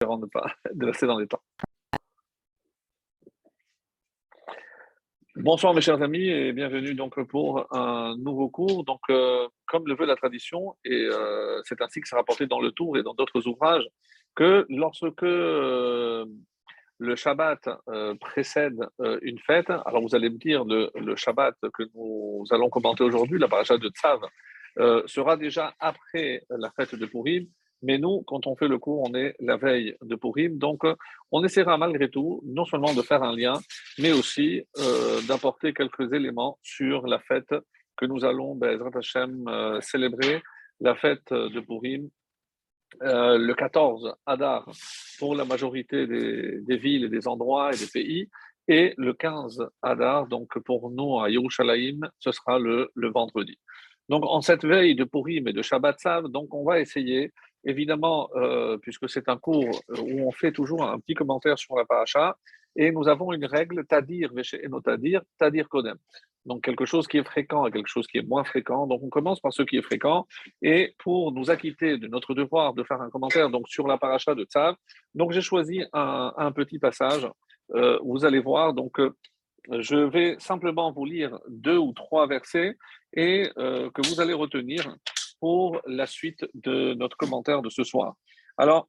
de, rester dans les temps. Bonsoir mes chers amis et bienvenue donc pour un nouveau cours. Donc, euh, comme le veut la tradition, et euh, c'est ainsi que c'est rapporté dans le Tour et dans d'autres ouvrages, que lorsque euh, le Shabbat précède une fête, alors vous allez me dire le, le Shabbat que nous allons commenter aujourd'hui, la paracha de Tzav, sera déjà après la fête de Purim. Mais nous, quand on fait le cours, on est la veille de Purim. Donc, euh, on essaiera malgré tout, non seulement de faire un lien, mais aussi euh, d'apporter quelques éléments sur la fête que nous allons, Bezrat Hashem, euh, célébrer, la fête de Purim, le 14 Adar pour la majorité des, villes et des endroits et des pays, et le 15 Adar, donc pour nous à Yerushalayim, ce sera le, le vendredi. Donc, en cette veille de Purim et de Shabbat Sav, donc on va essayer Évidemment, euh, puisque c'est un cours où on fait toujours un petit commentaire sur la paracha, et nous avons une règle, tadir, et non tadir, tadir kodem. Donc quelque chose qui est fréquent et quelque chose qui est moins fréquent. Donc on commence par ce qui est fréquent. Et pour nous acquitter de notre devoir de faire un commentaire donc sur la paracha de Tzav, donc j'ai choisi un, petit passage. Euh, vous allez voir, donc euh, je vais simplement vous lire deux ou trois versets et que vous allez retenir pour la suite de notre commentaire de ce soir. Alors,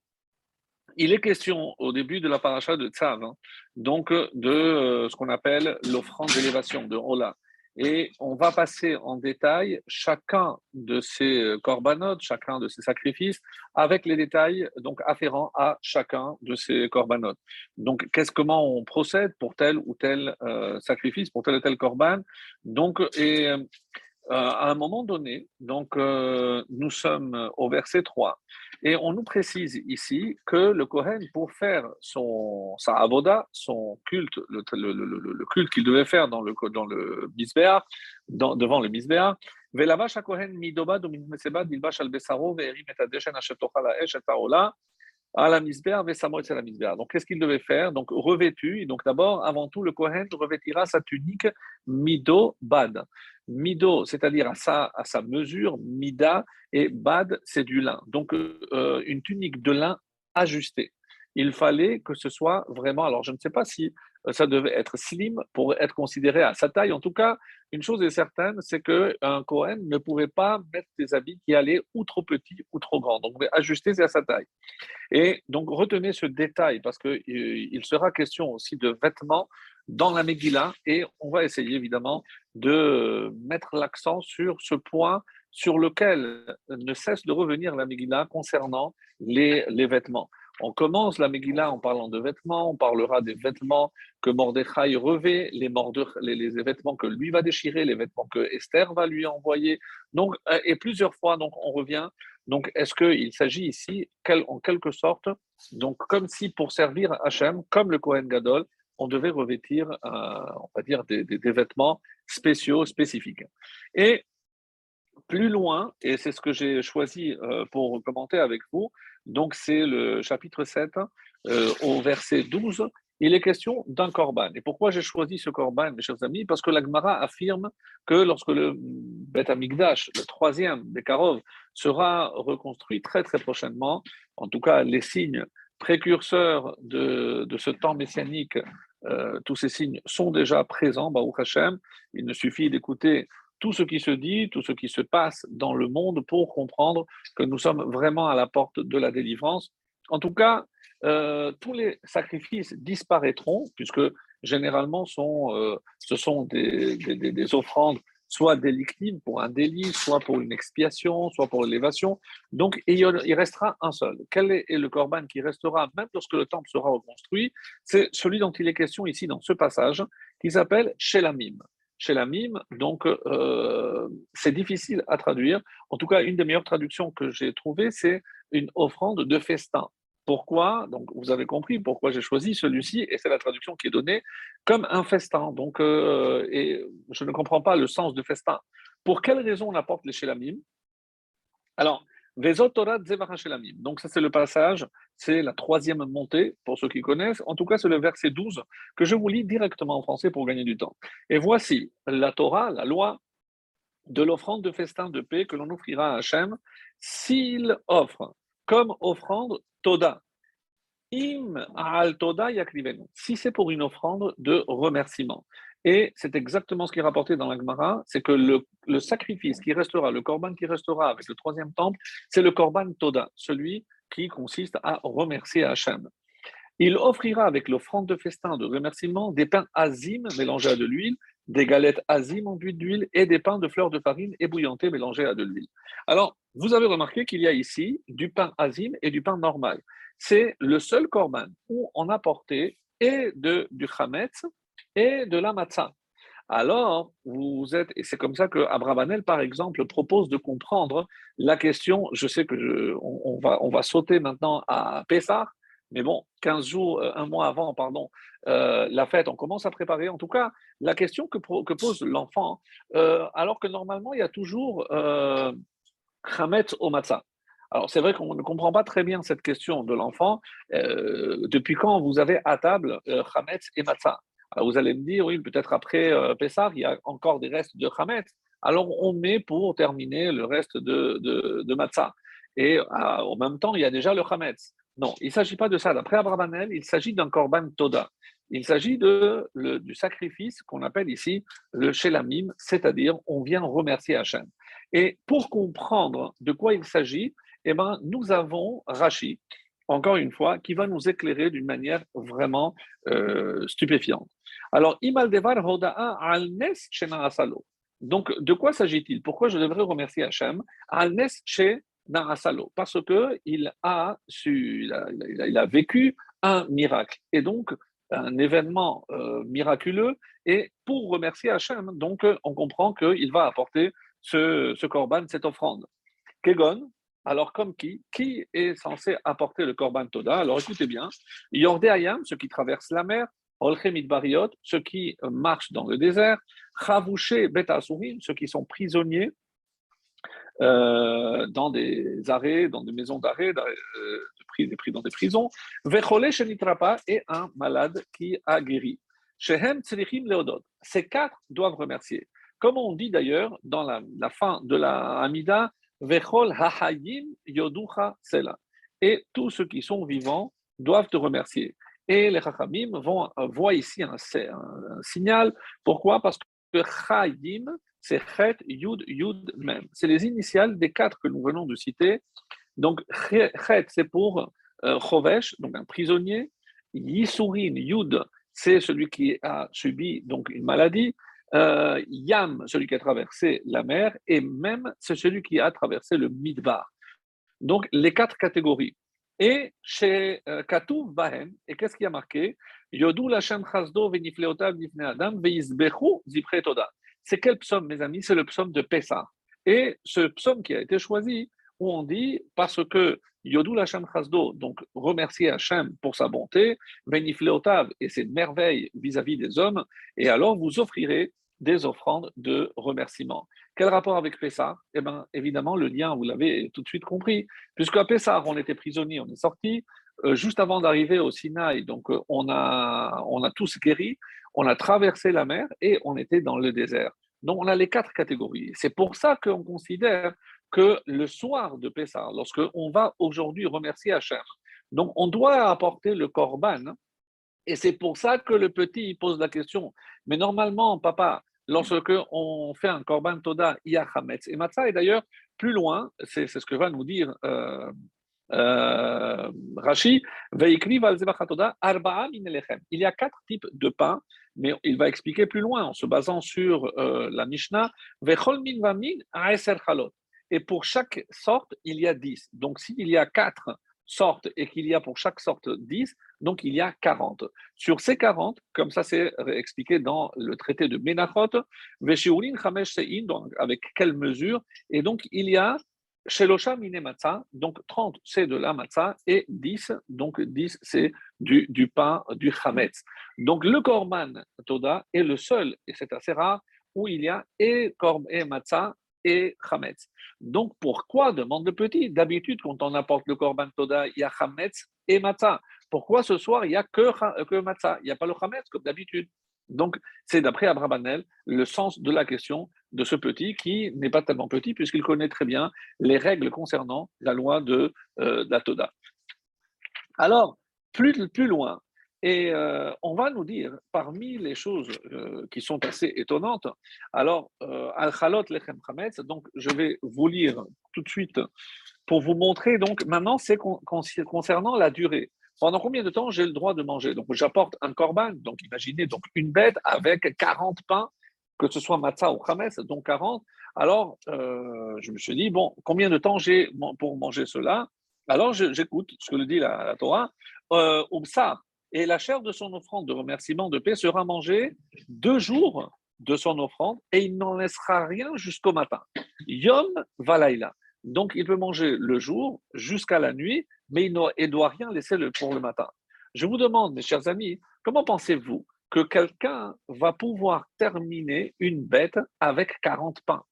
il est question au début de la paracha de Tzav, hein, donc de euh, ce qu'on appelle l'offrande d'élévation, de Rola. Et on va passer en détail chacun de ces corbanotes, chacun de ces sacrifices, avec les détails donc afférents à chacun de ces corbanotes. Donc, qu'est-ce, comment on procède pour tel ou tel euh, sacrifice, pour tel ou tel corban. Donc, et euh, à un moment donné, donc euh, nous sommes au verset 3, et on nous précise ici que le Kohen, pour faire son, sa avoda, son culte, le, culte qu'il devait faire dans le, dans le Bisbéa, devant le Bisbéa, Donc, qu'est-ce qu'il devait faire? Donc, revêtu. Et donc, d'abord, avant tout, le Kohen revêtira sa tunique mido bad. Mido, c'est-à-dire à sa, à sa mesure, mida, et bad, c'est du lin. Donc, euh, une tunique de lin ajustée. Il fallait que ce soit vraiment, alors je ne sais pas si euh, ça devait être slim pour être considéré à sa taille. En tout cas, une chose est certaine, c'est qu'un Cohen ne pouvait pas mettre des habits qui allaient ou trop petits ou trop grands. Donc, ajuster à sa taille. Et donc, retenez ce détail parce qu'il euh, sera question aussi de vêtements dans la Megillah et on va essayer évidemment de mettre l'accent sur ce point sur lequel ne cesse de revenir la Megillah concernant les, les vêtements. On commence la Megillah en parlant de vêtements, on parlera des vêtements que Mordechai revêt, les, vêtements que lui va déchirer, les vêtements que Esther va lui envoyer. Donc, et plusieurs fois, donc, on revient. Donc, est-ce qu'il s'agit ici, en quelque sorte, donc, comme si pour servir Hachem, comme le Kohen Gadol, on devait revêtir, euh, on va dire, des, vêtements spéciaux, spécifiques. Et plus loin, et c'est ce que j'ai choisi euh, pour commenter avec vous, donc c'est le chapitre 7, euh, au verset 12, il est question d'un korban. Et pourquoi j'ai choisi ce korban, mes chers amis? Parce que l'Agmara affirme que lorsque le Beth Amikdash, le troisième des Karov, sera reconstruit très très prochainement, en tout cas les signes précurseurs de, de ce temps messianique euh, tous ces signes sont déjà présents, Baruch Hashem. Il ne suffit d'écouter tout ce qui se dit, tout ce qui se passe dans le monde pour comprendre que nous sommes vraiment à la porte de la délivrance. En tout cas, euh, tous les sacrifices disparaîtront, puisque généralement sont, euh, ce sont des, des offrandes soit délictive pour un délit, soit pour une expiation, soit pour l'élévation. Donc, il restera un seul. Quel est le corban qui restera même lorsque le temple sera reconstruit? C'est celui dont il est question ici dans ce passage, qui s'appelle Shelamim. Shelamim, donc euh, c'est difficile à traduire. En tout cas, une des meilleures traductions que j'ai trouvées, c'est une offrande de festin. Pourquoi? Donc, vous avez compris pourquoi j'ai choisi celui-ci, et c'est la traduction qui est donnée comme un festin. Donc, euh, et je ne comprends pas le sens de festin. Pour quelle raison on apporte les shelamim Alors, Vezotorat Shelamim. Donc, ça, c'est le passage, c'est la troisième montée, pour ceux qui connaissent. En tout cas, c'est le verset 12 que je vous lis directement en français pour gagner du temps. Et voici la Torah, la loi de l'offrande de festin de paix que l'on offrira à Hachem s'il offre comme offrande Toda. Im al toda Si c'est pour une offrande de remerciement. Et c'est exactement ce qui est rapporté dans la Gemara, c'est que le, sacrifice qui restera, le korban qui restera avec le troisième temple, c'est le korban toda, celui qui consiste à remercier Hachem. Il offrira avec l'offrande de festin de remerciement des pains azim mélangés à de l'huile, des galettes azim enduites d'huile et des pains de fleurs de farine ébouillantés mélangés à de l'huile. Alors, vous avez remarqué qu'il y a ici du pain azim et du pain normal. C'est le seul korban où on a porté et de, du chametz et de la matzah. Alors, vous êtes, et c'est comme ça que Abravanel, par exemple, propose de comprendre la question. Je sais que on, va, on va sauter maintenant à Pessah, mais bon, 15 jours, euh, un mois avant, pardon, euh, la fête, on commence à préparer. En tout cas, la question que, pose l'enfant, euh, alors que normalement, il y a toujours euh, au matzah. Alors, c'est vrai qu'on ne comprend pas très bien cette question de l'enfant. depuis quand vous avez à table Chametz et matzah Vous allez me dire, oui, peut-être après Pessah, il y a encore des restes de Chametz. Alors, on met pour terminer le reste de, de, matzah. Et en même temps, il y a déjà le Chametz. Non, il ne s'agit pas de ça. D'après Abravanel, il s'agit d'un korban toda. Il s'agit de, du sacrifice qu'on appelle ici le shelamim, c'est-à-dire on vient remercier Hachem. Et pour comprendre de quoi il s'agit, eh ben, nous avons Rashi, encore une fois, qui va nous éclairer d'une manière vraiment euh, stupéfiante. Alors, Imaldevar Hoda'a al-Nes Asalo. Donc, de quoi s'agit-il? Pourquoi je devrais remercier Hachem? Al-Nes Narasalo, parce qu'il a, su, il a, il, a, vécu un miracle. Et donc, un événement euh, miraculeux. Et pour remercier Hachem, donc, on comprend qu'il va apporter ce, korban, cette offrande. Kegon, alors comme qui Qui est censé apporter le korban Toda? Alors écoutez bien, Yordé Ayam, ceux qui traversent la mer, Bariot, ceux qui marchent dans le désert, Chavouché Betasurim, ceux qui sont prisonniers euh, dans des arrêts, dans des maisons d'arrêt, euh, dans des prisons. Vecholé Shenitrapa et un malade qui a guéri. Shehem Tzrichim Leodot. Ces quatre doivent remercier. Comme on dit d'ailleurs dans la, fin de la Hamida, Vechol Hahayim Yoducha Sela. Et tous ceux qui sont vivants doivent te remercier. Et les Chachamim vont, voient ici un, un, signal. Pourquoi? Parce que Chayim, c'est Chet, Yud, Yud, même. C'est les initiales des quatre que nous venons de citer. Donc, Chet, c'est pour euh, Chovesh, donc un prisonnier. Yisurin, Yud, c'est celui qui a subi donc une maladie. Euh, Yam, celui qui a traversé la mer. Et même, c'est celui qui a traversé le Midbar. Donc, les quatre catégories. Et chez euh, Katuv Bahem, et qu'est-ce qui a marqué? Yodou Lachem Chazdo Venifleotav Nifne Adam. C'est quel psaume, mes amis? C'est le psaume de Pessah. Et ce psaume qui a été choisi, où on dit, parce que Yodul Hashem Chazdo, donc remercier Hashem pour sa bonté, Venifleotav et ses merveilles vis-à-vis des hommes, et alors vous offrirez des offrandes de remerciement. Quel rapport avec Pessah? Eh bien, évidemment, le lien, vous l'avez tout de suite compris, puisqu'à Pessah, on était prisonniers, on est sortis. Euh, juste avant d'arriver au Sinaï, donc euh, on, a, on a tous guéri, on a traversé la mer et on était dans le désert. Donc on a les quatre catégories. C'est pour ça qu'on considère que le soir de Pessah, lorsque on va aujourd'hui remercier Hachem, donc on doit apporter le korban. Et c'est pour ça que le petit pose la question. Mais normalement, papa, lorsque on fait un korban toda, il y a et matzah. Et d'ailleurs, plus loin, c'est ce que va nous dire euh, euh, Rashi, il y a quatre types de pain, mais il va expliquer plus loin en se basant sur euh, la Mishnah. Et pour chaque sorte, il y a dix. Donc s'il y a quatre sortes et qu'il y a pour chaque sorte dix, donc il y a quarante. Sur ces quarante, comme ça c'est expliqué dans le traité de Menachot, avec quelle mesure? Et donc il y a donc 30 c'est de la matzah et 10, donc 10 c'est du, du pain du chametz. Donc le korban toda est le seul, et c'est assez rare, où il y a et korban et matzah et chametz. Donc pourquoi, demande le petit, d'habitude quand on apporte le korban toda, il y a chametz et matzah. Pourquoi ce soir il n'y a que, que matzah, il n'y a pas le chametz comme d'habitude donc, c'est d'après Abrabanel le sens de la question de ce petit qui n'est pas tellement petit puisqu'il connaît très bien les règles concernant la loi de, euh, la Toda. Alors, plus, plus loin. Et euh, on va nous dire, parmi les choses euh, qui sont assez étonnantes, alors, euh, Al-Khalot Lechem Chametz, donc je vais vous lire tout de suite pour vous montrer, donc maintenant c'est concernant la durée. Pendant combien de temps j'ai le droit de manger? Donc j'apporte un korban, donc imaginez donc une bête avec 40 pains, que ce soit matzah ou chametz, donc 40. Alors je me suis dit, bon, combien de temps j'ai pour manger cela? Alors j'écoute ce que dit la, la Torah. Euh, et la chair de son offrande de remerciement de paix sera mangée deux jours de son offrande et il n'en laissera rien jusqu'au matin. Yom valaila. Donc il peut manger le jour jusqu'à la nuit, mais il ne doit rien laisser pour le matin. Je vous demande, mes chers amis, comment pensez-vous que quelqu'un va pouvoir terminer une bête avec 40 pains?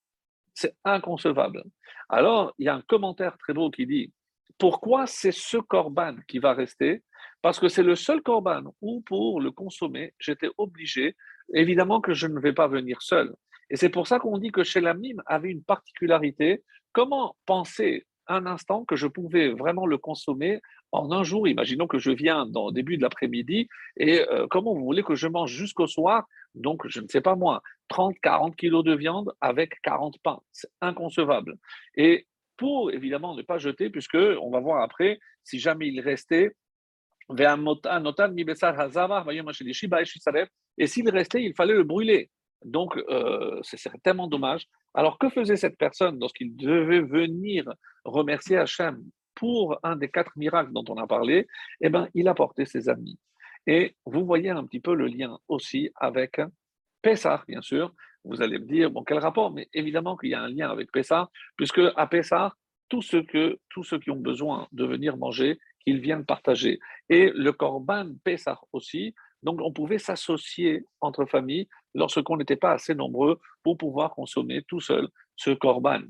C'est inconcevable. Alors, il y a un commentaire très beau qui dit pourquoi c'est ce corban qui va rester Parce que c'est le seul corban où, pour le consommer, j'étais obligé, évidemment que je ne vais pas venir seul. Et c'est pour ça qu'on dit que chez la mime avait une particularité. Comment penser un instant que je pouvais vraiment le consommer en un jour? Imaginons que je viens dans le début de l'après-midi et euh, comment vous voulez que je mange jusqu'au soir? Donc, je ne sais pas moi, 30, 40 kilos de viande avec 40 pains. C'est inconcevable. Et pour évidemment ne pas jeter, puisque on va voir après, si jamais il restait, et s'il restait, il fallait le brûler. Donc, euh, ce serait tellement dommage. Alors, que faisait cette personne lorsqu'il devait venir remercier Hachem pour un des quatre miracles dont on a parlé? Eh bien, il apportait ses amis. Et vous voyez un petit peu le lien aussi avec Pessah, bien sûr, vous allez me dire, bon, quel rapport? Mais évidemment qu'il y a un lien avec Pessah, puisque à Pessah, tous ceux, que, tous ceux qui ont besoin de venir manger, qu'ils viennent partager. Et le Korban Pessah aussi, donc on pouvait s'associer entre familles lorsqu'on n'était pas assez nombreux pour pouvoir consommer tout seul ce Korban.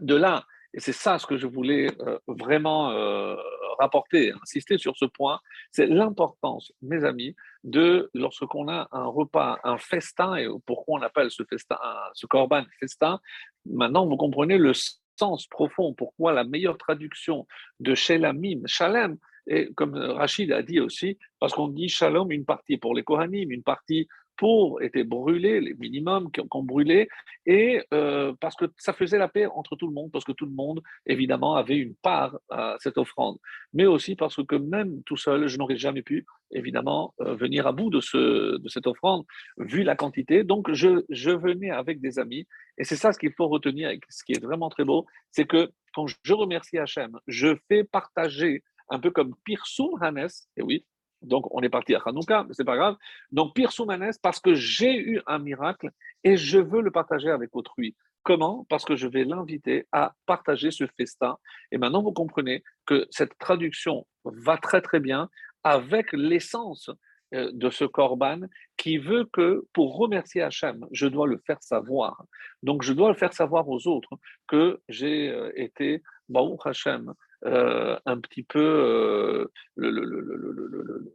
De là, et c'est ça ce que je voulais euh, vraiment euh, rapporter, insister sur ce point, c'est l'importance, mes amis, de lorsqu'on a un repas, un festin, et pourquoi on appelle ce festin, ce corban festin, maintenant vous comprenez le sens profond, pourquoi la meilleure traduction de Shelamim, Shalem, et comme Rachid a dit aussi, parce qu'on dit Shalom, une partie pour les Kohanim, une partie pour étaient brûlés, les minimums qui ont brûlé, et euh, parce que ça faisait la paix entre tout le monde, parce que tout le monde, évidemment, avait une part à cette offrande, mais aussi parce que même tout seul, je n'aurais jamais pu, évidemment, euh, venir à bout de, ce, de cette offrande, vu la quantité. Donc, je, je venais avec des amis, et c'est ça ce qu'il faut retenir, et ce qui est vraiment très beau, c'est que quand je remercie Hachem, je fais partager un peu comme Pirsum Hanes, et oui, donc, on est parti à Hanouka, mais c'est pas grave. Donc, Pire Soumanès, parce que j'ai eu un miracle et je veux le partager avec autrui. Comment? Parce que je vais l'inviter à partager ce festin. Et maintenant, vous comprenez que cette traduction va très très bien avec l'essence euh, de ce korban qui veut que pour remercier Hachem, je dois le faire savoir. Donc, je dois le faire savoir aux autres que j'ai euh, été, Baou Hachem, un petit peu euh, le,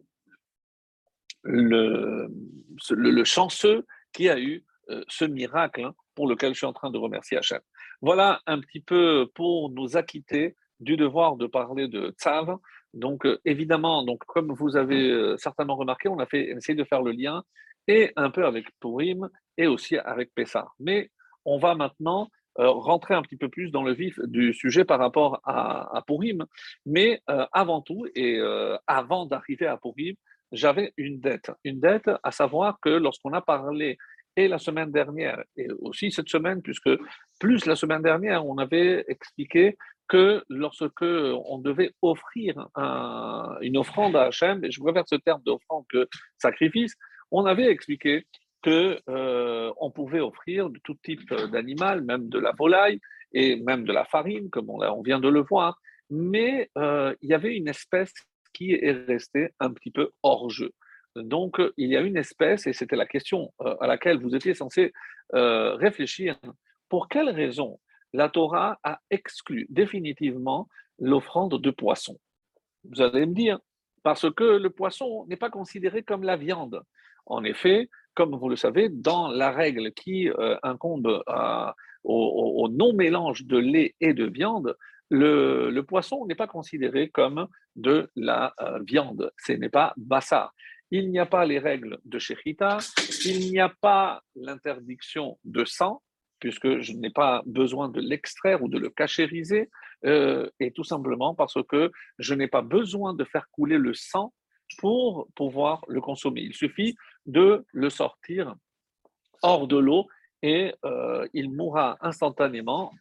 le, chanceux qui a eu euh, ce miracle hein, pour lequel je suis en train de remercier Hachem. Voilà un petit peu pour nous acquitter du devoir de parler de Tzav. Donc, évidemment, donc, comme vous avez certainement remarqué, on a fait, essayé de faire le lien et un peu avec Purim et aussi avec Pessah. Mais on va maintenant euh, rentrer un petit peu plus dans le vif du sujet par rapport à, à Purim. Mais euh, avant tout, et euh, avant d'arriver à Purim, j'avais une dette. Une dette, à savoir que lorsqu'on a parlé et la semaine dernière, et aussi cette semaine, puisque plus la semaine dernière, on avait expliqué que lorsque on devait offrir une offrande à Hachem, et je préfère ce terme d'offrande que sacrifice, on avait expliqué que euh, pouvait offrir de tout type d'animal, même de la volaille et même de la farine, comme on, vient de le voir. Mais euh, il y avait une espèce qui est restée un petit peu hors jeu. Donc, il y a une espèce, et c'était la question euh, à laquelle vous étiez censé réfléchir, pour quelle raison la Torah a exclu définitivement l'offrande de poisson? Vous allez me dire, parce que le poisson n'est pas considéré comme la viande. En effet, comme vous le savez, dans la règle qui euh, incombe au, non-mélange de lait et de viande, le, poisson n'est pas considéré comme de la euh, viande, ce n'est pas bassar. Il n'y a pas les règles de Shechita, il n'y a pas l'interdiction de sang, puisque je n'ai pas besoin de l'extraire ou de le cachériser, euh, et tout simplement parce que je n'ai pas besoin de faire couler le sang pour pouvoir le consommer. Il suffit de le sortir hors de l'eau et euh, il mourra instantanément,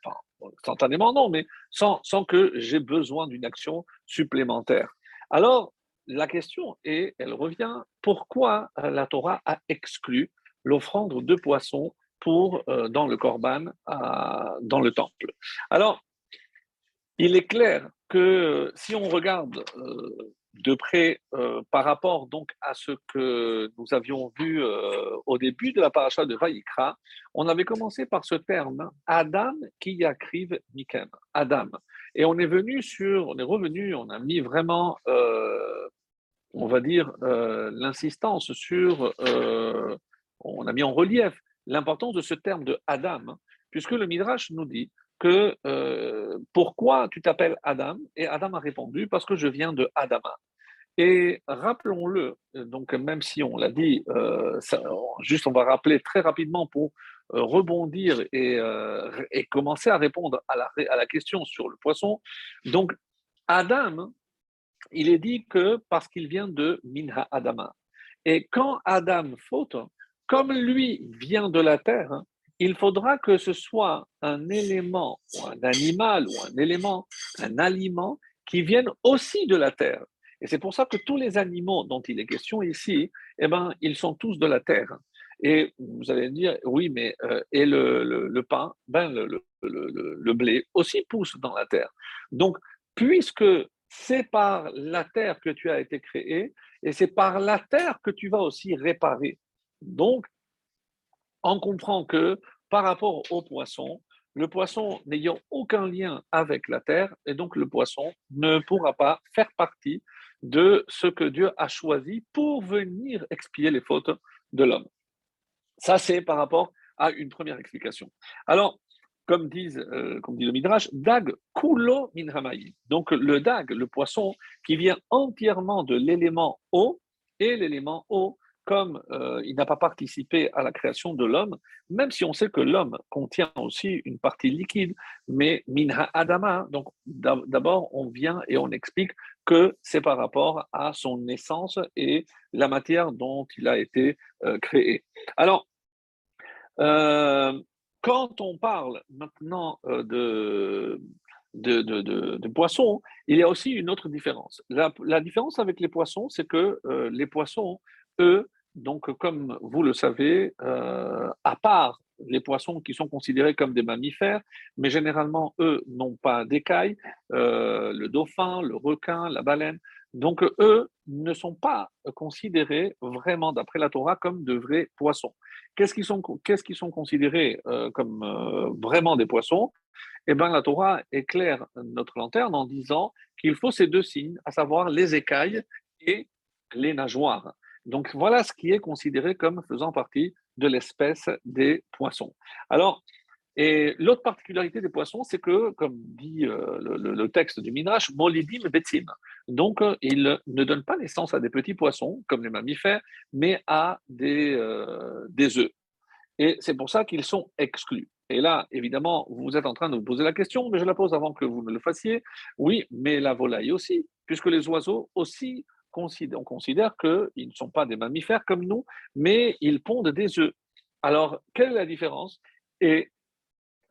instantanément non, mais sans, sans que j'ai besoin d'une action supplémentaire. Alors, la question est, elle revient, pourquoi la Torah a exclu l'offrande de poissons pour, euh, dans le Corban, dans le temple? Alors, il est clair que si on regarde euh, de près euh, par rapport donc à ce que nous avions vu euh, au début de la paracha de Vaïkra, on avait commencé par ce terme Adam qui yakriv mikem, Adam. Et on est venu sur, on est revenu, on a mis vraiment, euh, on va dire, l'insistance sur, on a mis en relief l'importance de ce terme de Adam, puisque le Midrash nous dit que pourquoi tu t'appelles Adam? Et Adam a répondu parce que je viens de Adama. Et rappelons-le, donc même si on l'a dit, euh, juste on va rappeler très rapidement pour euh, rebondir euh, et, commencer à répondre à la, à la question sur le poisson. Donc Adam, il est dit que parce qu'il vient de Minha Adama. Et quand Adam faute, comme lui vient de la terre, il faudra que ce soit un élément, ou un animal, ou un élément, un aliment qui vienne aussi de la terre. Et c'est pour ça que tous les animaux dont il est question ici, eh ben, ils sont tous de la terre. Et vous allez me dire, oui, mais euh, et le, pain, ben, le, le, blé aussi pousse dans la terre. Donc, puisque c'est par la terre que tu as été créé, et c'est par la terre que tu vas aussi réparer. Donc, on comprend que par rapport au poisson, le poisson n'ayant aucun lien avec la terre, et donc le poisson ne pourra pas faire partie de ce que Dieu a choisi pour venir expier les fautes de l'homme. Ça, c'est par rapport à une première explication. Alors, comme, euh, dit le Midrash, dag kulo minhamaï. Donc, le dag, le poisson, qui vient entièrement de l'élément eau, et l'élément eau comme euh, il n'a pas participé à la création de l'homme, même si on sait que l'homme contient aussi une partie liquide, mais minha adama, donc d'abord on vient et on explique que c'est par rapport à son naissance et la matière dont il a été euh, créé. Alors, euh, quand on parle maintenant de, de, de, poissons, il y a aussi une autre différence. La différence avec les poissons, c'est que les poissons, eux, donc, comme vous le savez, euh, à part les poissons qui sont considérés comme des mammifères, mais généralement, eux n'ont pas d'écailles, euh, le dauphin, le requin, la baleine. Donc, eux ne sont pas considérés vraiment, d'après la Torah, comme de vrais poissons. Qu'est-ce qu'ils sont, qu'est-ce sont considérés euh, comme vraiment des poissons? Eh bien, la Torah éclaire notre lanterne en disant qu'il faut ces deux signes, à savoir les écailles et les nageoires. Donc voilà ce qui est considéré comme faisant partie de l'espèce des poissons. Alors, et l'autre particularité des poissons, c'est que, comme dit euh, le, texte du Midrash, molidim betzim. Donc, euh, ils ne donnent pas naissance à des petits poissons, comme les mammifères, mais à des, euh, des œufs. Et c'est pour ça qu'ils sont exclus. Et là, évidemment, vous êtes en train de vous poser la question, mais je la pose avant que vous ne le fassiez. Oui, mais la volaille aussi, puisque les oiseaux aussi on considère qu'ils ne sont pas des mammifères comme nous, mais ils pondent des œufs. Alors, quelle est la différence? Et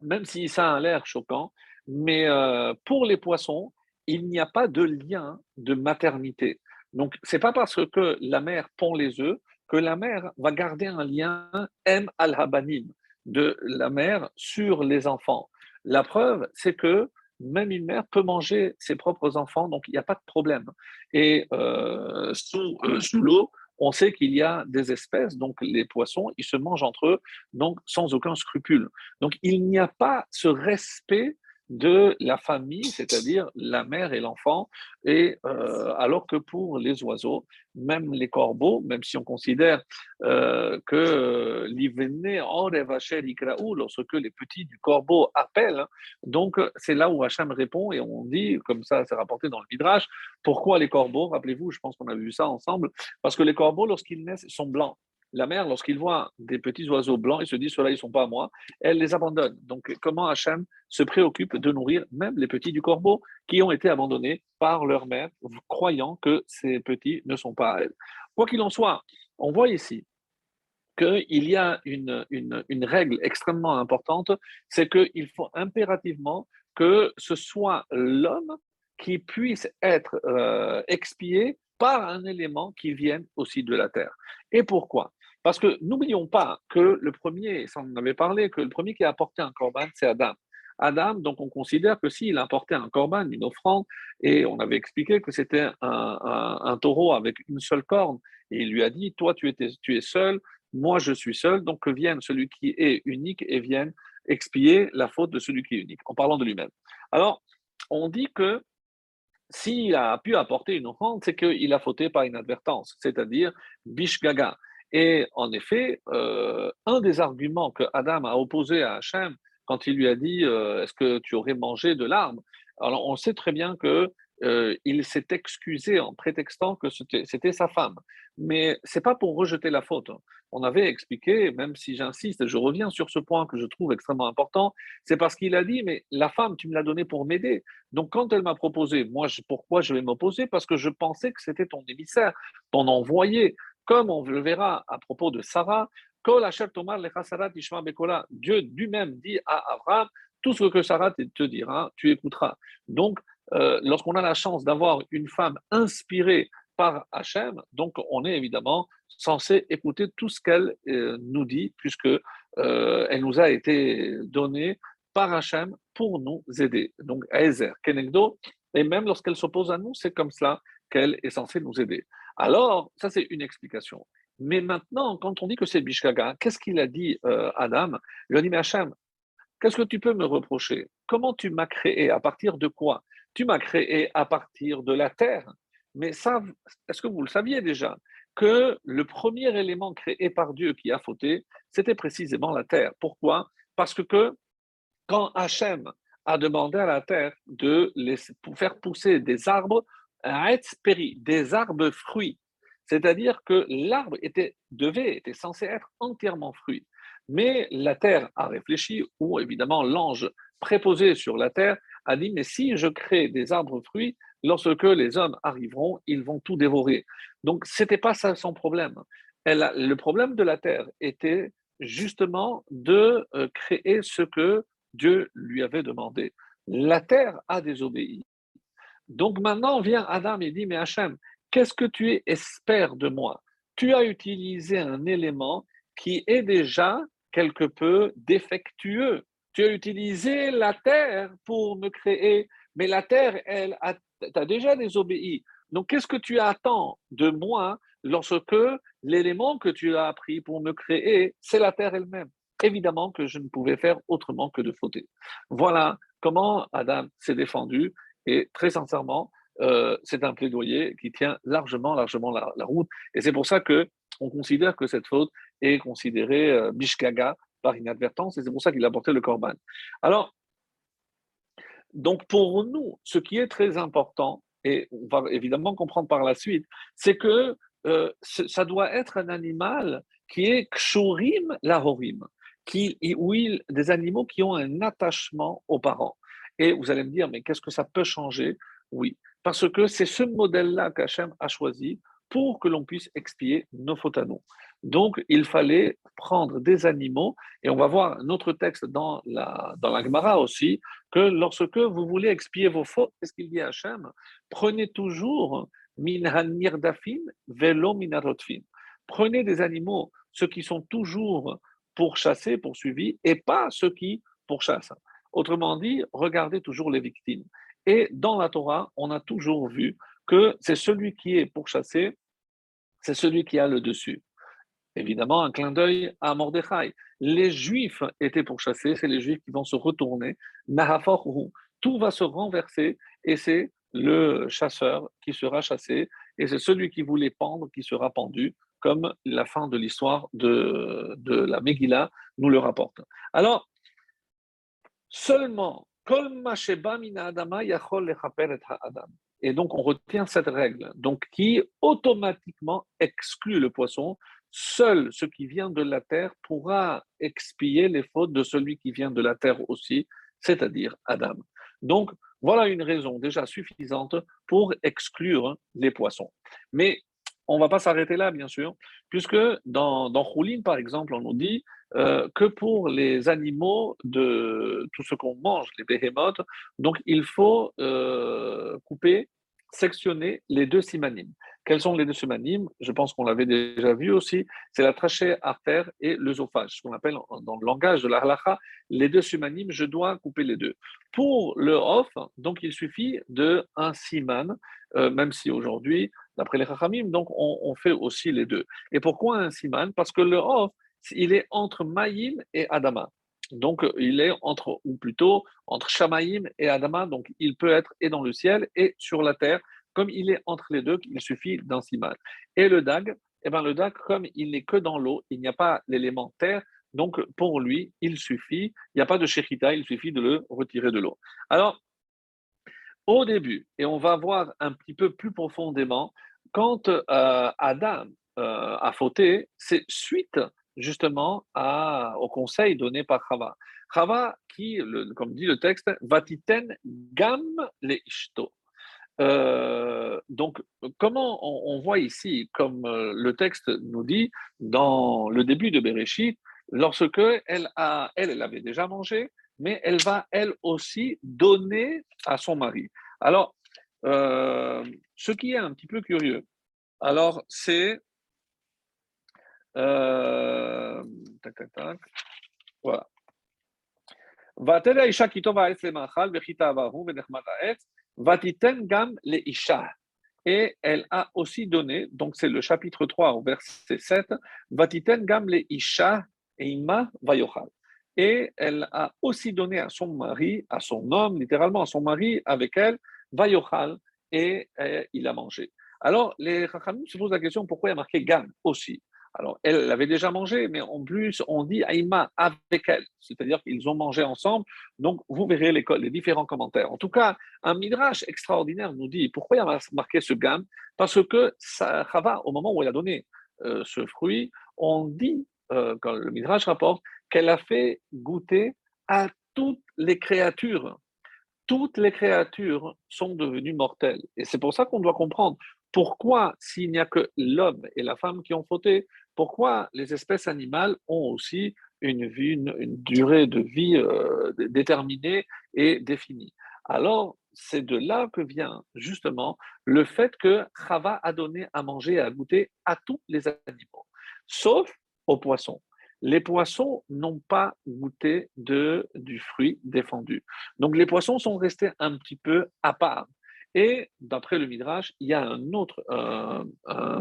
même si ça a l'air choquant, mais euh, pour les poissons, il n'y a pas de lien de maternité. Donc, c'est pas parce que la mère pond les œufs que la mère va garder un lien M al-habanim de la mère sur les enfants. La preuve, c'est que même une mère peut manger ses propres enfants, donc il n'y a pas de problème. Et euh, sous, euh, sous l'eau, on sait qu'il y a des espèces, donc les poissons, ils se mangent entre eux, donc sans aucun scrupule. Donc il n'y a pas ce respect de la famille, c'est-à-dire la mère et l'enfant, et euh, alors que pour les oiseaux, même les corbeaux, même si on considère euh, que l'ivene ikraou, lorsque les petits du corbeau appellent, hein, donc c'est là où Hachem répond et on dit, comme ça c'est rapporté dans le Midrash, pourquoi les corbeaux, rappelez-vous, je pense qu'on a vu ça ensemble, parce que les corbeaux, lorsqu'ils naissent, sont blancs la mère, lorsqu'il voit des petits oiseaux blancs, il se dit, ceux-là, ils ne sont pas à moi, elle les abandonne. Donc, comment Hachem se préoccupe de nourrir même les petits du corbeau qui ont été abandonnés par leur mère, croyant que ces petits ne sont pas à elle. Quoi qu'il en soit, on voit ici qu'il y a une, règle extrêmement importante, c'est qu'il faut impérativement que ce soit l'homme qui puisse être euh, expié par un élément qui vienne aussi de la terre. Et pourquoi? Parce que n'oublions pas que le premier, ça on en avait parlé, que le premier qui a apporté un corban, c'est Adam. Adam, donc on considère que s'il a apporté un corban, une offrande, et on avait expliqué que c'était un, taureau avec une seule corne, et il lui a dit, toi tu, tu es seul, moi je suis seul, donc que vienne celui qui est unique et vienne expier la faute de celui qui est unique, en parlant de lui-même. Alors, on dit que s'il a pu apporter une offrande, c'est qu'il a fauté par inadvertance, c'est-à-dire bishgaga. Et en effet, euh, un des arguments que Adam a opposé à Hachem quand il lui a dit euh, Est-ce que tu aurais mangé de l'arbre? Alors on sait très bien que euh, il s'est excusé en prétextant que c'était sa femme. Mais c'est pas pour rejeter la faute. On avait expliqué, même si j'insiste, je reviens sur ce point que je trouve extrêmement important, c'est parce qu'il a dit, mais la femme, tu me l'as donnée pour m'aider. Donc quand elle m'a proposé, moi, pourquoi je vais m'opposer? Parce que je pensais que c'était ton émissaire, ton envoyé. Comme on le verra à propos de Sarah, Dieu lui-même dit à Abraham, tout ce que Sarah te dira, tu écouteras. Donc, euh, lorsqu'on a la chance d'avoir une femme inspirée par Hachem, donc on est évidemment censé écouter tout ce qu'elle euh, nous dit, puisque euh, elle nous a été donnée par Hachem pour nous aider. Donc, Ezer, Kenegdo, et même lorsqu'elle s'oppose à nous, c'est comme cela qu'elle est censée nous aider. Alors, ça c'est une explication. Mais maintenant, quand on dit que c'est Bishkaga, qu'est-ce qu'il a dit Adam? Il a dit, mais Hachem, qu'est-ce que tu peux me reprocher? Comment tu m'as créé? À partir de quoi? Tu m'as créé à partir de la terre. Mais ça, est-ce que vous le saviez déjà? Que le premier élément créé par Dieu qui a fauté, c'était précisément la terre. Pourquoi? Parce que quand Hachem a demandé à la terre de faire pousser des arbres, des arbres fruits, c'est-à-dire que l'arbre était, devait, était censé être entièrement fruit. Mais la terre a réfléchi, ou évidemment l'ange préposé sur la terre a dit, mais si je crée des arbres fruits, lorsque les hommes arriveront, ils vont tout dévorer. Donc, ce n'était pas ça son problème. Le problème de la terre était justement de euh, créer ce que Dieu lui avait demandé. La terre a désobéi. Donc maintenant vient Adam et dit, mais Hachem, qu'est-ce que tu espères de moi? Tu as utilisé un élément qui est déjà quelque peu défectueux tu as utilisé la terre pour me créer, mais la terre, elle, a, déjà désobéi. Donc, qu'est-ce que tu attends de moi lorsque l'élément que tu as appris pour me créer, c'est la terre elle-même? Évidemment que je ne pouvais faire autrement que de fauter. Voilà comment Adam s'est défendu et très sincèrement, euh, c'est un plaidoyer qui tient largement, largement la, route. Et c'est pour ça que on considère que cette faute est considérée euh, bishkaga, par inadvertance, et c'est pour ça qu'il a porté le corban. Alors, donc pour nous, ce qui est très important, et on va évidemment comprendre par la suite, c'est que euh, ça doit être un animal qui est kshurim lahorim, qui, où des animaux qui ont un attachement aux parents. Et vous allez me dire, mais qu'est-ce que ça peut changer? Oui, parce que c'est ce modèle-là qu'Hachem a choisi pour que l'on puisse expier nos fautes à nous. Donc, il fallait prendre des animaux, et on va voir un autre texte dans la, dans la Gemara aussi, que lorsque vous voulez expier vos fautes, qu'est-ce qu'il dit à Hachem? Prenez toujours dafin velo minarotfin. Prenez des animaux, ceux qui sont toujours pourchassés, poursuivis, et pas ceux qui pourchassent. Autrement dit, regardez toujours les victimes. Et dans la Torah, on a toujours vu que c'est celui qui est pourchassé, c'est celui qui a le dessus. évidemment un clin d'œil à Mordechai. Les Juifs étaient pourchassés, c'est les Juifs qui vont se retourner. Tout va se renverser et c'est le chasseur qui sera chassé et c'est celui qui voulait pendre qui sera pendu, comme la fin de l'histoire de, de la Megillah nous le rapporte. Alors, seulement, et donc on retient cette règle, donc qui automatiquement exclut le poisson. Seul ce qui vient de la terre pourra expier les fautes de celui qui vient de la terre aussi, c'est-à-dire Adam. Donc voilà une raison déjà suffisante pour exclure les poissons. Mais on ne va pas s'arrêter là, bien sûr, puisque dans, dans par exemple, on nous dit euh, que pour les animaux de tout ce qu'on mange, les behemoths, donc il faut euh, couper, sectionner les deux simanimes. Quels sont les deux simanimes? Je pense qu'on l'avait déjà vu aussi. C'est la trachée artère et l'œsophage, ce qu'on appelle dans le langage de la les deux simanimes, je dois couper les deux. Pour le off, donc il suffit de un siman, euh, même si aujourd'hui, d'après les chachamim, donc on, fait aussi les deux. Et pourquoi un siman? Parce que le off, il est entre Maïm et Adama. Donc, il est entre, ou plutôt entre Shamaïm et Adama. Donc, il peut être et dans le ciel et sur la terre. Comme il est entre les deux, il suffit d'un siman. Et le dag, eh ben, le dag, comme il n'est que dans l'eau, il n'y a pas l'élément terre. Donc, pour lui, il suffit, il n'y a pas de shechita, il suffit de le retirer de l'eau. Alors, au début, et on va voir un petit peu plus profondément, quand euh, Adam euh, a fauté, c'est suite justement au conseil donné par Chava. Chava, qui, comme dit le texte, vatiten gam le ishto. Euh, donc, comment on, voit ici, comme euh, le texte nous dit dans le début de Bereshit, lorsque elle, a, elle avait déjà mangé, mais elle va elle aussi donner à son mari. Alors, euh, ce qui est un petit peu curieux, alors c'est euh, tac, tac, tac. Voilà. Et elle a aussi donné, donc c'est le chapitre 3 au verset 7, Vatiten gam le isha vayochal. Et elle a aussi donné à son mari, à son homme, littéralement à son mari, avec elle, vayochal, et, et il a mangé. Alors, les Rachamim se posent la question pourquoi il y a marqué gam aussi? Alors, elle l'avait déjà mangé, mais en plus, on dit Aïma avec elle, c'est-à-dire qu'ils ont mangé ensemble. Donc, vous verrez les, différents commentaires. En tout cas, un midrash extraordinaire nous dit pourquoi il a marqué ce gamme? Parce que Chava, au moment où elle a donné euh, ce fruit, on dit, euh, quand le midrash rapporte, qu'elle a fait goûter à toutes les créatures. Toutes les créatures sont devenues mortelles. Et c'est pour ça qu'on doit comprendre pourquoi, s'il n'y a que l'homme et la femme qui ont fauté, pourquoi les espèces animales ont aussi une, durée de vie euh, déterminée et définie? Alors, c'est de là que vient justement le fait que Chava a donné à manger et à goûter à tous les animaux, sauf aux poissons. Les poissons n'ont pas goûté de, du fruit défendu. Donc les poissons sont restés un petit peu à part. Et d'après le Midrash, il y a un autre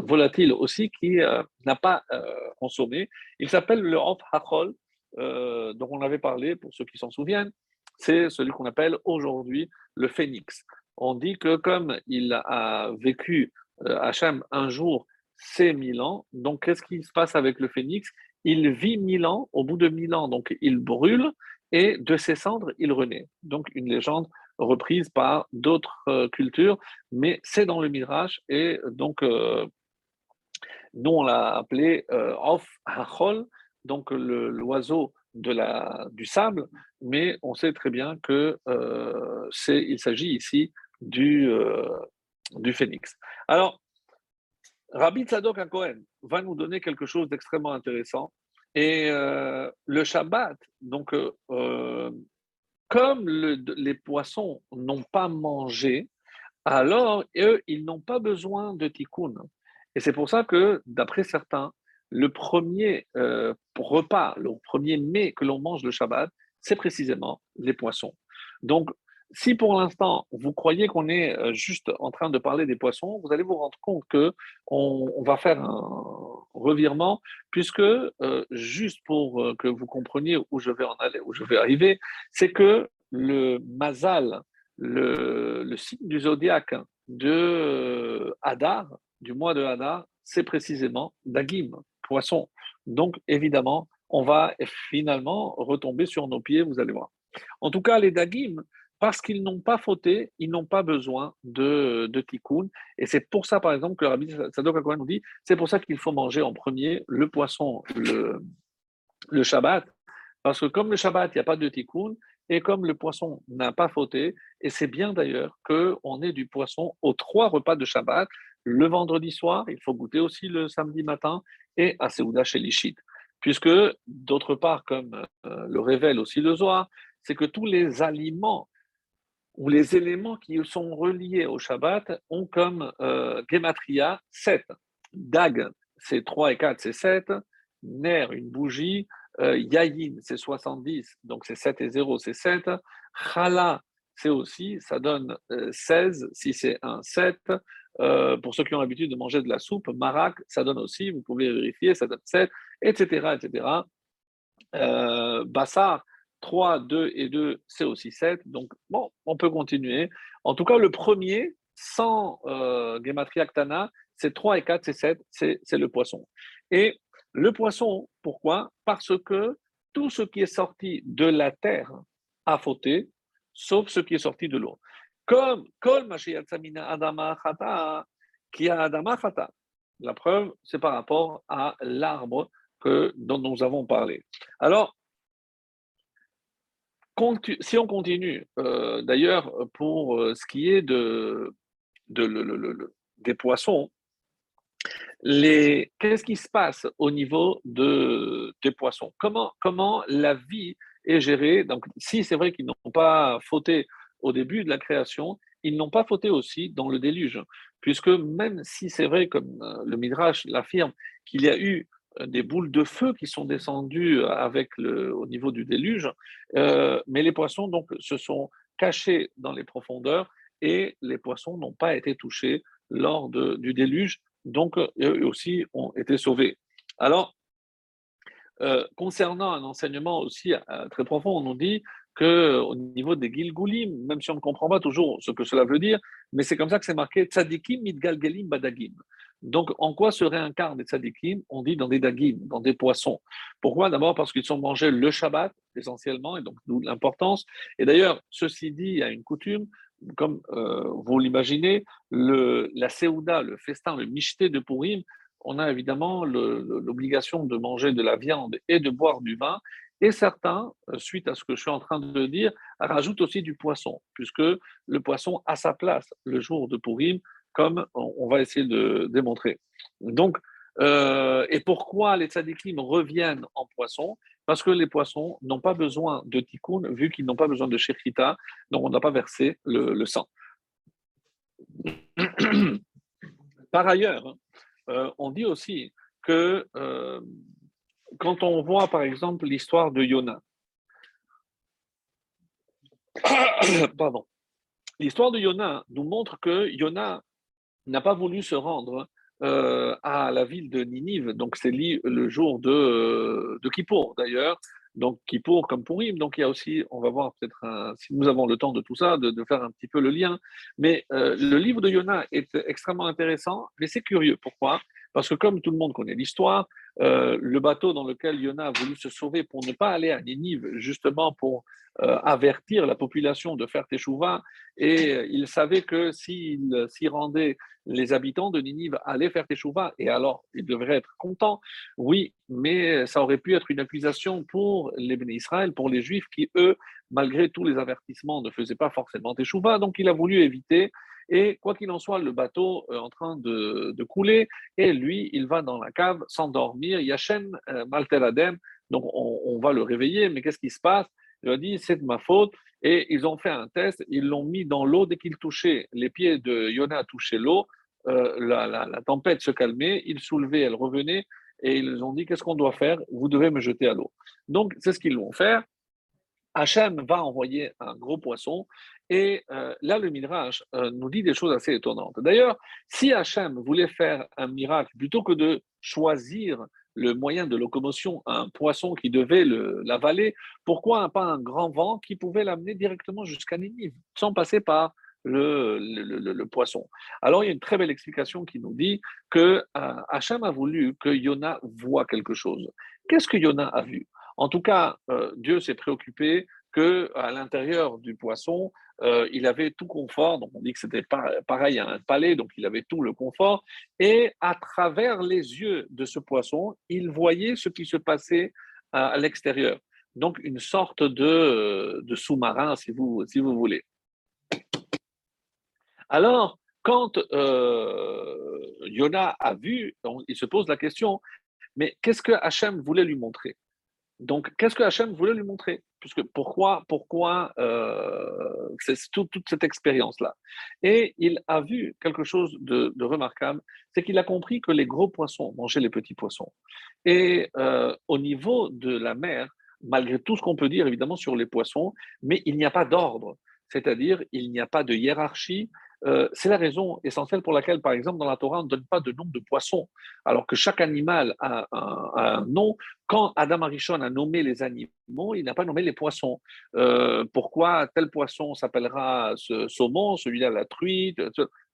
volatile aussi qui euh, n'a pas euh, consommé. Il s'appelle le Hof Hachol, euh, dont on avait parlé pour ceux qui s'en souviennent. C'est celui qu'on appelle aujourd'hui le phénix. On dit que comme il a vécu Hachem un jour, c'est mille ans. Donc, qu'est-ce qui se passe avec le phénix? Il vit mille ans, au bout de mille ans, donc il brûle, et de ses cendres, il renaît. Donc, une légende reprise par d'autres euh, cultures, mais c'est dans le Midrash et donc euh, nous on l'a appelé euh, Of Hachol, donc l'oiseau du sable, mais on sait très bien que il s'agit ici du, du phénix. Alors, Rabbi Tzadok Cohen va nous donner quelque chose d'extrêmement intéressant. Et le Shabbat, donc comme les poissons n'ont pas mangé, alors eux, ils n'ont pas besoin de tikkun. Et c'est pour ça que, d'après certains, le premier euh, repas, le premier mets que l'on mange le Shabbat, c'est précisément les poissons. Donc, si pour l'instant vous croyez qu'on est euh, juste en train de parler des poissons, vous allez vous rendre compte que on, va faire revirement, puisque, juste pour que vous compreniez où je vais en aller, où je vais arriver, c'est que le mazal, le, le signe du zodiaque de Hadar, du mois de Hadar, c'est précisément Dagim, poisson. Donc, évidemment, on va finalement retomber sur nos pieds, vous allez voir. En tout cas, les Dagim, parce qu'ils n'ont pas fauté, ils n'ont pas besoin de, de tikkun. Et c'est pour ça, par exemple, que le Rabbi Sadok nous dit c'est pour ça qu'il faut manger en premier le poisson le, le Shabbat. Parce que comme le Shabbat, il n'y a pas de tikkun, et comme le poisson n'a pas fauté, et c'est bien d'ailleurs qu'on ait du poisson aux trois repas de Shabbat, le vendredi soir, il faut goûter aussi le samedi matin, et à Seouda chez l'Ishit. Puisque, d'autre part, comme euh, le révèle aussi le Zohar, c'est que tous les aliments ou les éléments qui sont reliés au Shabbat ont comme euh, gematria 7. Dag, c'est 3 et 4, c'est 7. Ner, une bougie. Euh, yayin, c'est 70, donc c'est 7 et 0, c'est 7. Chala, c'est aussi, ça donne 16, euh, si c'est un 7. Euh, pour ceux qui ont l'habitude de manger de la soupe, marak, ça donne aussi, vous pouvez vérifier, ça donne 7, etc. etc. Euh, Bassar, 3, 2 et 2, c'est aussi 7. Donc, bon, on peut continuer. En tout cas, le premier, sans euh, Gematria c'est 3 et 4, c'est 7, c'est le poisson. Et le poisson, pourquoi? Parce que tout ce qui est sorti de la terre a fauté, sauf ce qui est sorti de l'eau. Comme Kol Adama Chata, qui a Adama Chata. La preuve, c'est par rapport à l'arbre que, dont nous avons parlé. Alors, si on continue, euh, d'ailleurs, pour euh, ce qui est de, de des poissons, qu'est-ce qui se passe au niveau de, des poissons? Comment, comment la vie est gérée? Donc, si c'est vrai qu'ils n'ont pas fauté au début de la création, ils n'ont pas fauté aussi dans le déluge, puisque même si c'est vrai, comme euh, le Midrash l'affirme, qu'il y a eu des boules de feu qui sont descendues avec le, au niveau du déluge, euh, mais les poissons donc se sont cachés dans les profondeurs et les poissons n'ont pas été touchés lors du déluge, donc eux aussi ont été sauvés. Alors, concernant un enseignement aussi très profond, on nous dit qu'au niveau des Gilgulim, même si on ne comprend pas toujours ce que cela veut dire, mais c'est comme ça que c'est marqué Tzadikim mitgalgelim badagim. Donc, en quoi se réincarnent les tzadikim On dit dans des dagim, dans des poissons. Pourquoi? D'abord parce qu'ils sont mangés le Shabbat, essentiellement, et donc d'où l'importance. Et d'ailleurs, ceci dit, il y a une coutume, comme euh, vous l'imaginez, la Seouda, le festin, le michté de Purim, on a évidemment l'obligation de manger de la viande et de boire du vin. Et certains, euh, suite à ce que je suis en train de dire, rajoutent aussi du poisson, puisque le poisson a sa place le jour de Purim, comme on va essayer de démontrer. Euh, et pourquoi les tzadikim reviennent en poisson? Parce que les poissons n'ont pas besoin de tikkun, vu qu'ils n'ont pas besoin de shekhita, donc on n'a pas versé le, sang. Par ailleurs, euh, on dit aussi que quand on voit par exemple l'histoire de Yona, pardon, l'histoire de Yona nous montre que Yona n'a pas voulu se rendre euh, à la ville de Ninive, donc c'est le jour de, euh, de Kippour d'ailleurs, donc Kippour comme Purim, donc il y a aussi, on va voir peut-être si nous avons le temps de tout ça, de, faire un petit peu le lien, mais euh, le livre de Yona est extrêmement intéressant, mais c'est curieux, pourquoi? Parce que comme tout le monde connaît l'histoire, euh, le bateau dans lequel Yona a voulu se sauver pour ne pas aller à Ninive, justement pour euh, avertir la population de faire Teshuvah, et euh, il savait que s'il s'y rendait, les habitants de Ninive allaient faire Teshuvah, et alors il devrait être content, oui, mais ça aurait pu être une accusation pour les bénis Israël, pour les Juifs qui, eux, malgré tous les avertissements, ne faisaient pas forcément Teshuvah, donc il a voulu éviter et quoi qu'il en soit, le bateau est en train de, couler et lui, il va dans la cave s'endormir. Yachem euh, Malteradem, donc on, va le réveiller, mais qu'est-ce qui se passe? Il a dit c'est de ma faute. Et ils ont fait un test, ils l'ont mis dans l'eau. Dès qu'il touchait, les pieds de Yona touchaient l'eau, euh, la, la, tempête se calmait, il soulevait, elle revenait, et ils ont dit qu'est-ce qu'on doit faire? Vous devez me jeter à l'eau. Donc c'est ce qu'ils vont faire. Hachem va envoyer un gros poisson Et euh, là, le Midrash euh, nous dit des choses assez étonnantes. D'ailleurs, si Hachem voulait faire un miracle, plutôt que de choisir le moyen de locomotion, un poisson qui devait l'avaler, pourquoi pas un grand vent qui pouvait l'amener directement jusqu'à Ninive, sans passer par le, le, poisson? Alors, il y a une très belle explication qui nous dit que euh, Hachem a voulu que Yona voit quelque chose. Qu'est-ce que Yona a vu? En tout cas, euh, Dieu s'est préoccupé que à l'intérieur du poisson, euh, il avait tout confort. Donc, on dit que c'était pareil à un palais, donc il avait tout le confort. Et à travers les yeux de ce poisson, il voyait ce qui se passait à, l'extérieur. Donc, une sorte de, de sous-marin, si vous, si vous voulez. Alors, quand euh, Yona a vu, il se pose la question, mais qu'est-ce que Hachem voulait lui montrer? Donc, qu'est-ce que Hachem voulait lui montrer? Pourquoi, pourquoi euh, c'est toute cette expérience-là Et il a vu quelque chose de, remarquable, c'est qu'il a compris que les gros poissons mangeaient les petits poissons. Et euh, au niveau de la mer, malgré tout ce qu'on peut dire évidemment sur les poissons, mais il n'y a pas d'ordre. C'est-à-dire, il n'y a pas de hiérarchie, euh, c'est la raison essentielle pour laquelle, par exemple, dans la Torah, on ne donne pas de nom de poisson, alors que chaque animal a un, nom. Quand Adam Arishon a nommé les animaux, il n'a pas nommé les poissons. Euh, pourquoi tel poisson s'appellera ce saumon, celui-là la truite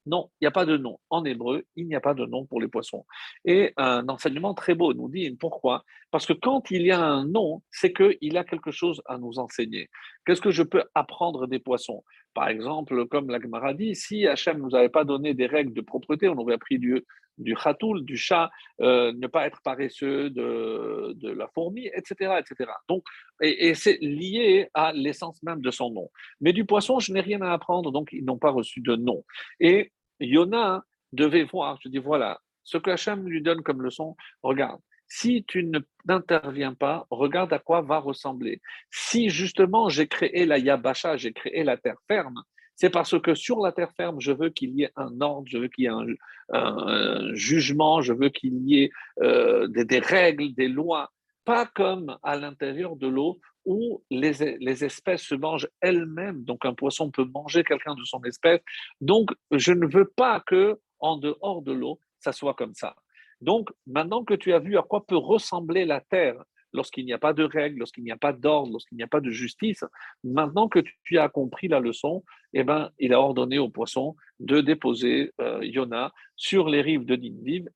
non, il n'y a pas de nom. En hébreu, il n'y a pas de nom pour les poissons. Et un enseignement très beau nous dit pourquoi Parce que quand il y a un nom, c'est qu'il a quelque chose à nous enseigner. Qu'est-ce que je peux apprendre des poissons? Par exemple, comme la dit, si Hachem ne nous avait pas donné des règles de propreté, on aurait appris du, du du chat, euh, ne pas être paresseux de, de, la fourmi, etc. etc. Donc, et, et c'est lié à l'essence même de son nom. Mais du poisson, je n'ai rien à apprendre, donc ils n'ont pas reçu de nom. Et Yona devait voir, je dis voilà, ce que Hachem lui donne comme leçon, regarde, si tu n'interviens pas, regarde à quoi va ressembler. Si justement j'ai créé la Yabasha, j'ai créé la terre ferme, c'est parce que sur la terre ferme, je veux qu'il y ait un ordre, je veux qu'il y ait un, jugement, je veux qu'il y ait euh, des, règles, des lois, pas comme à l'intérieur de l'eau où les, les, espèces se mangent elles-mêmes. Donc un poisson peut manger quelqu'un de son espèce. Donc je ne veux pas que en dehors de l'eau, ça soit comme ça. Donc maintenant que tu as vu à quoi peut ressembler la terre lorsqu'il n'y a pas de règles, lorsqu'il n'y a pas d'ordre, lorsqu'il n'y a pas de justice, maintenant que tu as compris la leçon, eh ben, il a ordonné au poisson de déposer euh, Yona sur les rives de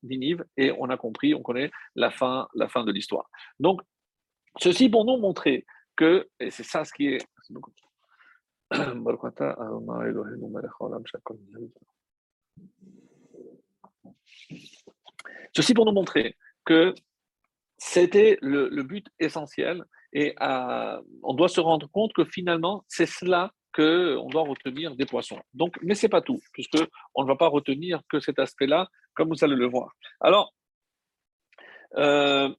Ninive, et on a compris, on connaît la fin, la fin de l'histoire. Donc, ceci pour nous montrer que, et c'est ça ce qui est. Ceci pour nous montrer que c'était le, but essentiel et on doit se rendre compte que finalement, c'est cela qu'on doit retenir des poissons. Donc, mais ce n'est pas tout, puisque on ne va pas retenir que cet aspect-là, comme vous allez le voir. Alors, euh,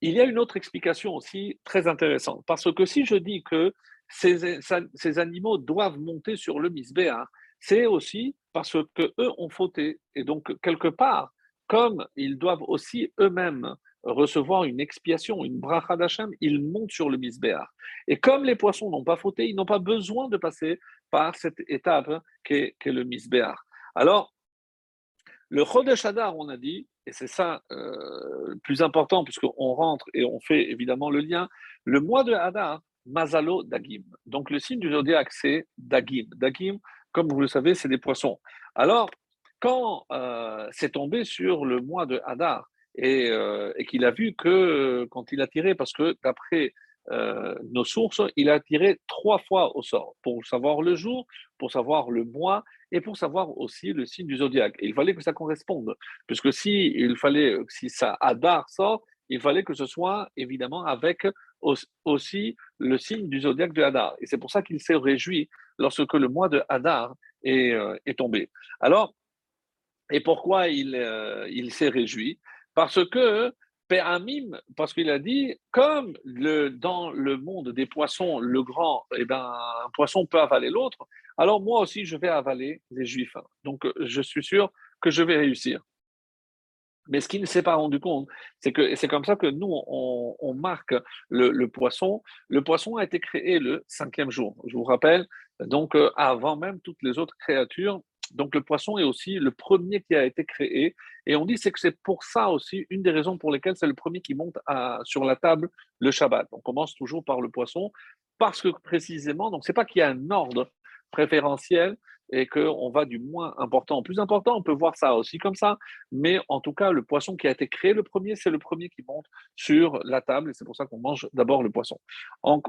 il y a une autre explication aussi très intéressante, parce que si je dis que ces, animaux doivent monter sur le misbéa, c'est aussi parce que eux ont fauté. Et donc, quelque part, comme ils doivent aussi eux-mêmes recevoir une expiation, une bracha d'Hachem, ils montent sur le misbéar. Et comme les poissons n'ont pas fauté, ils n'ont pas besoin de passer par cette étape qu'est le misbéar. Alors, le Chodesh Hadar, on a dit, et c'est ça euh, le plus important puisqu'on rentre et on fait évidemment le lien, le mois de Hadar, Mazalo Dagim. Donc le signe du zodiaque, c'est Dagim. Dagim, comme vous le savez, c'est des poissons. Alors, quand euh, c'est tombé sur le mois de Hadar, euh, et, qu'il a vu que euh, quand il a tiré, parce que d'après euh, nos sources, il a tiré trois fois au sort pour savoir le jour, pour savoir le mois et pour savoir aussi le signe du zodiaque. Il fallait que ça corresponde, puisque si il fallait, si ça Hadar sort, il fallait que ce soit évidemment avec aussi le signe du zodiaque de Hadar. Et c'est pour ça qu'il s'est réjoui lorsque le mois de Hadar est, est tombé. Alors, et pourquoi il, il s'est réjoui? Parce que Péamim, parce qu'il a dit, comme dans le monde des poissons, le grand, eh ben, un poisson peut avaler l'autre, alors moi aussi je vais avaler les juifs. Donc je suis sûr que je vais réussir. Mais ce qu'il ne s'est pas rendu compte, c'est que c'est comme ça que nous, on, marque le, poisson. Le poisson a été créé le cinquième jour. Je vous rappelle donc avant même toutes les autres créatures. Donc le poisson est aussi le premier qui a été créé. Et on dit c'est que c'est pour ça aussi une des raisons pour lesquelles c'est le premier qui monte sur la table le Shabbat. On commence toujours par le poisson parce que précisément, donc c'est pas qu'il y a un ordre préférentiel et qu'on va du moins important au plus important. On peut voir ça aussi comme ça. Mais en tout cas, le poisson qui a été créé le premier, c'est le premier qui monte sur la table. Et c'est pour ça qu'on mange d'abord le poisson. En,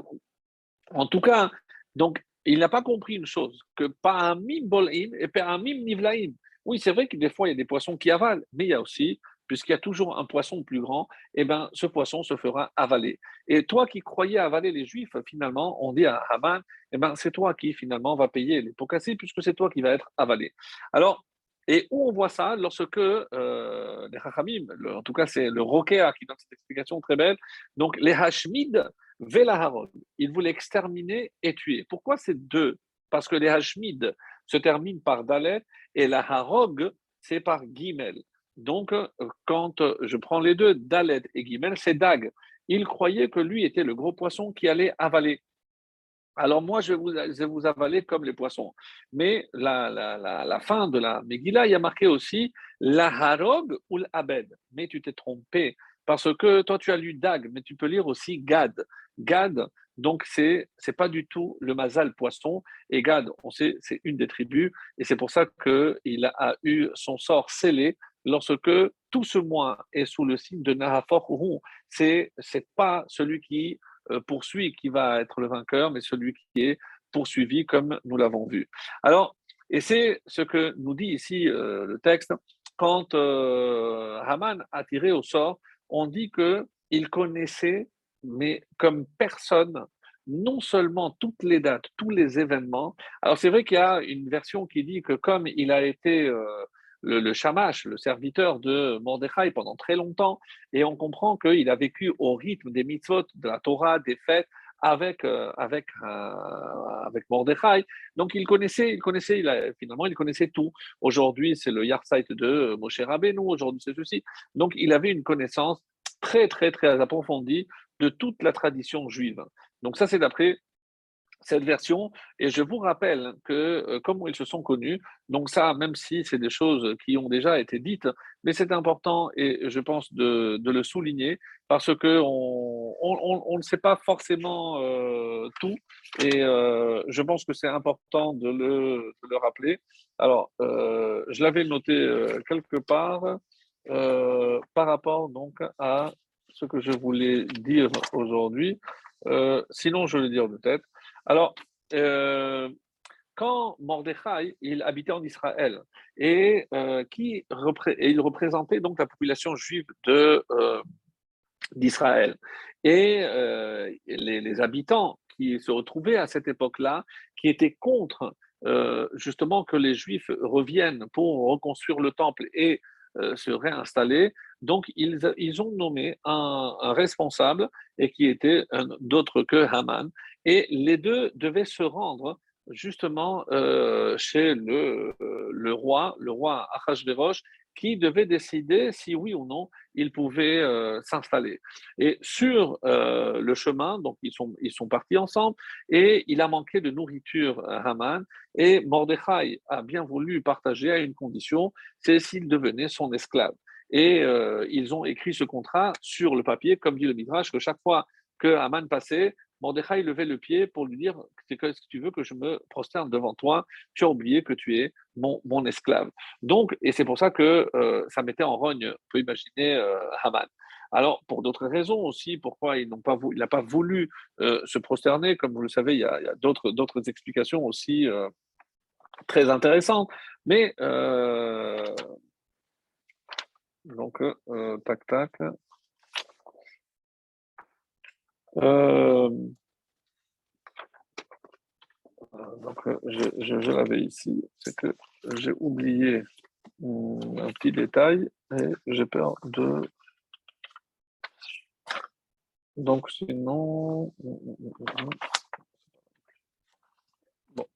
en tout cas, donc il n'a pas compris une chose, que pas un mim bolim et pas un mim nivlaim. Oui, c'est vrai que des fois, il y a des poissons qui avalent, mais il y a aussi, puisqu'il y a toujours un poisson plus grand, eh ben, ce poisson se fera avaler. Et toi qui croyais avaler les Juifs, finalement, on dit à Haman, eh ben, c'est toi qui finalement va payer les pots puisque c'est toi qui va être avalé. Alors, et où on voit ça Lorsque euh, les Chachamim, en tout cas c'est le Rokea qui donne cette explication très belle, donc les Hashmid Velaharod, il voulait exterminer et tuer. Pourquoi ces deux? Parce que les Hashmid se terminent par Dalet et la Harog, c'est par Gimel. Donc, quand je prends les deux, Dalet et Gimel, c'est Dag. Il croyait que lui était le gros poisson qui allait avaler. Alors moi, je vais vous, avaler comme les poissons. Mais la, la, fin de la Megillah, il y a marqué aussi la Harog ou l'Abed. Mais tu t'es trompé parce que toi, tu as lu Dag, mais tu peux lire aussi Gad. Gad, donc c'est c'est pas du tout le Mazal poisson. Et Gad, on sait, c'est une des tribus, et c'est pour ça qu'il a eu son sort scellé lorsque tout ce mois est sous le signe de Nahafor C'est c'est pas celui qui euh, poursuit qui va être le vainqueur, mais celui qui est poursuivi comme nous l'avons vu. Alors, et c'est ce que nous dit ici euh, le texte, quand euh, Haman a tiré au sort, on dit qu'il connaissait, mais comme personne, non seulement toutes les dates, tous les événements. Alors c'est vrai qu'il y a une version qui dit que comme il a été le, le shamash, le serviteur de Mordechai pendant très longtemps, et on comprend qu'il a vécu au rythme des mitzvot, de la Torah, des fêtes, avec, euh, avec, euh, avec Mordechai. Donc il connaissait, il connaissait il finalement, il connaissait tout. Aujourd'hui, c'est le Yarsait de Moshe Rabbeinu, aujourd'hui, c'est ceci. Donc il avait une connaissance très, très, très approfondie de toute la tradition juive. Donc ça, c'est d'après cette version. Et je vous rappelle que, euh, comme ils se sont connus, donc ça, même si c'est des choses qui ont déjà été dites, mais c'est important et je pense de, le souligner parce que on, ne sait pas forcément euh, tout et euh, je pense que c'est important de le, rappeler. Alors, je l'avais noté quelque part par rapport donc à ce que je voulais dire aujourd'hui. sinon, je vais le dire de tête. Alors, euh, quand Mordechai, il habitait en Israël et, euh, qui il représentait donc la population juive de, euh, d'Israël. Et les, habitants qui se retrouvaient à cette époque-là, qui étaient contre justement que les Juifs reviennent pour reconstruire le temple et se réinstaller, donc, ils, ils ont nommé un, responsable et qui était d'autre que Haman. Et les deux devaient se rendre justement euh, chez le, le, roi, le roi qui devait décider si oui ou non il pouvait euh, s'installer. Et sur euh, le chemin, donc ils sont, ils sont partis ensemble, et il a manqué de nourriture à Haman, et Mordechai a bien voulu partager à une condition, c'est s'il devenait son esclave. Et euh, ils ont écrit ce contrat sur le papier, comme dit le Midrash, que chaque fois que Haman passait, Mordechai levait le pied pour lui dire Est-ce que tu veux que je me prosterne devant toi? Tu as oublié que tu es mon, esclave. Donc, et c'est pour ça que euh, ça mettait en rogne, on peut imaginer, euh, Haman. Alors, pour d'autres raisons aussi, pourquoi il n'a pas, voulu, voulu se prosterner, comme vous le savez, il y a, a d'autres explications aussi très intéressantes. Mais donc, euh, tac, tac. Euh, donc, je, je, l'avais ici, c'est que j'ai oublié un petit détail et j'ai peur de. Donc, sinon. Bon,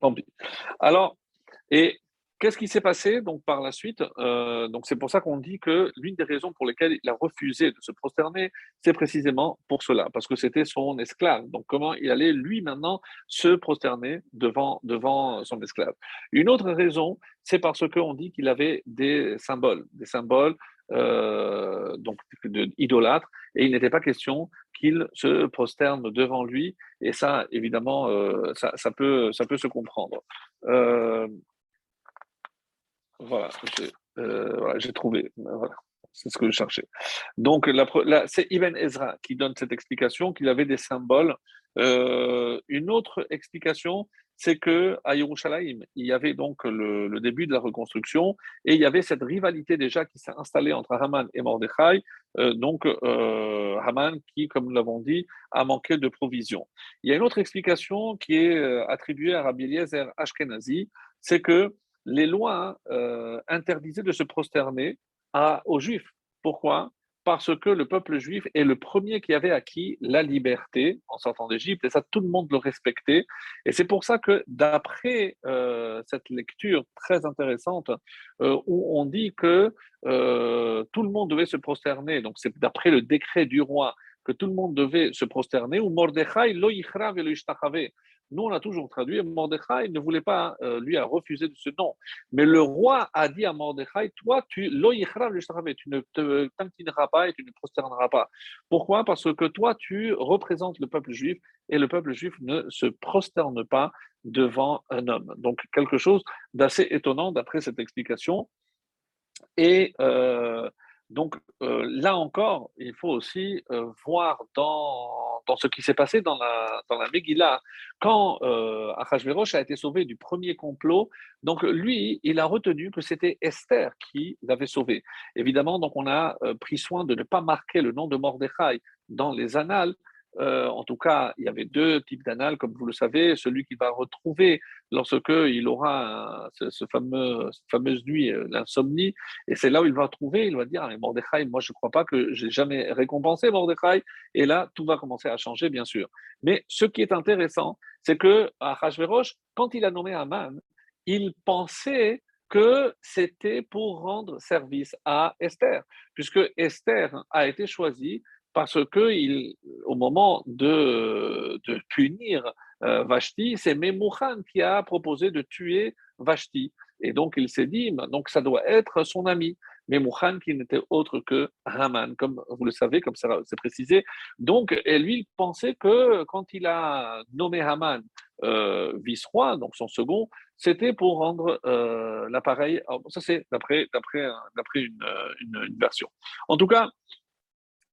tant pis. Alors, et Qu'est-ce qui s'est passé donc par la suite? Euh, Donc c'est pour ça qu'on dit que l'une des raisons pour lesquelles il a refusé de se prosterner, c'est précisément pour cela, parce que c'était son esclave. Donc comment il allait lui maintenant se prosterner devant devant son esclave? Une autre raison, c'est parce qu'on dit qu'il avait des symboles, des symboles euh, idolâtres, et il n'était pas question qu'il se prosterne devant lui. Et ça, évidemment, euh, ça, ça, peut ça peut se comprendre. Euh, voilà, j'ai trouvé. Voilà. C'est ce que je cherchais. Donc, c'est Ibn Ezra qui donne cette explication qu'il avait des symboles. Euh, une autre explication, c'est que à Yerushalayim, il y avait donc le, début de la reconstruction et il y avait cette rivalité déjà qui s'est installée entre Haman et Mordechai. Euh, donc, Haman qui, comme nous l'avons dit, a manqué de provisions. Il y a une autre explication qui est attribuée à Rabbi Eliezer Ashkenazi, c'est que les lois interdisaient de se prosterner aux Juifs. Pourquoi? Parce que le peuple juif est le premier qui avait acquis la liberté en sortant d'Égypte, et ça, tout le monde le respectait. Et c'est pour ça que, d'après euh, cette lecture très intéressante, euh, où on dit que euh, tout le monde devait se prosterner, donc c'est d'après le décret du roi, que tout le monde devait se prosterner, ou Mordechai lo nous, on a toujours traduit, Mordechai ne voulait pas, euh, lui, a refusé de ce nom. Mais le roi a dit à Mordechai, toi, tu, tu ne te t'inclineras pas et tu ne prosterneras pas. Pourquoi? Parce que toi, tu représentes le peuple juif et le peuple juif ne se prosterne pas devant un homme. Donc, quelque chose d'assez étonnant d'après cette explication. Et euh, donc euh, là encore, il faut aussi euh, voir dans, ce qui s'est passé dans la, dans la Megillah, quand euh, a été sauvé du premier complot, donc lui, il a retenu que c'était Esther qui l'avait sauvé. Évidemment, donc on a euh, pris soin de ne pas marquer le nom de Mordechai dans les annales, euh, en tout cas, il y avait deux types d'annales, comme vous le savez. Celui qui va retrouver lorsque il aura ce, fameux, cette fameuse nuit, euh, l'insomnie, et c'est là où il va trouver, il va dire, ah, Mordechai, moi je ne crois pas que j'ai jamais récompensé Mordechai, et là, tout va commencer à changer, bien sûr. Mais ce qui est intéressant, c'est que à quand il a nommé Aman, il pensait que c'était pour rendre service à Esther, puisque Esther a été choisie parce que au moment de, punir euh, Vashti, c'est Memouchan qui a proposé de tuer Vashti. Et donc il s'est dit, donc ça doit être son ami. Memouchan qui n'était autre que Haman, comme vous le savez, comme c'est précisé. Donc, et lui, il pensait que quand il a nommé Haman euh, vice-roi, donc son second, c'était pour rendre euh, l'appareil. Ça, c'est d'après une version. En tout cas,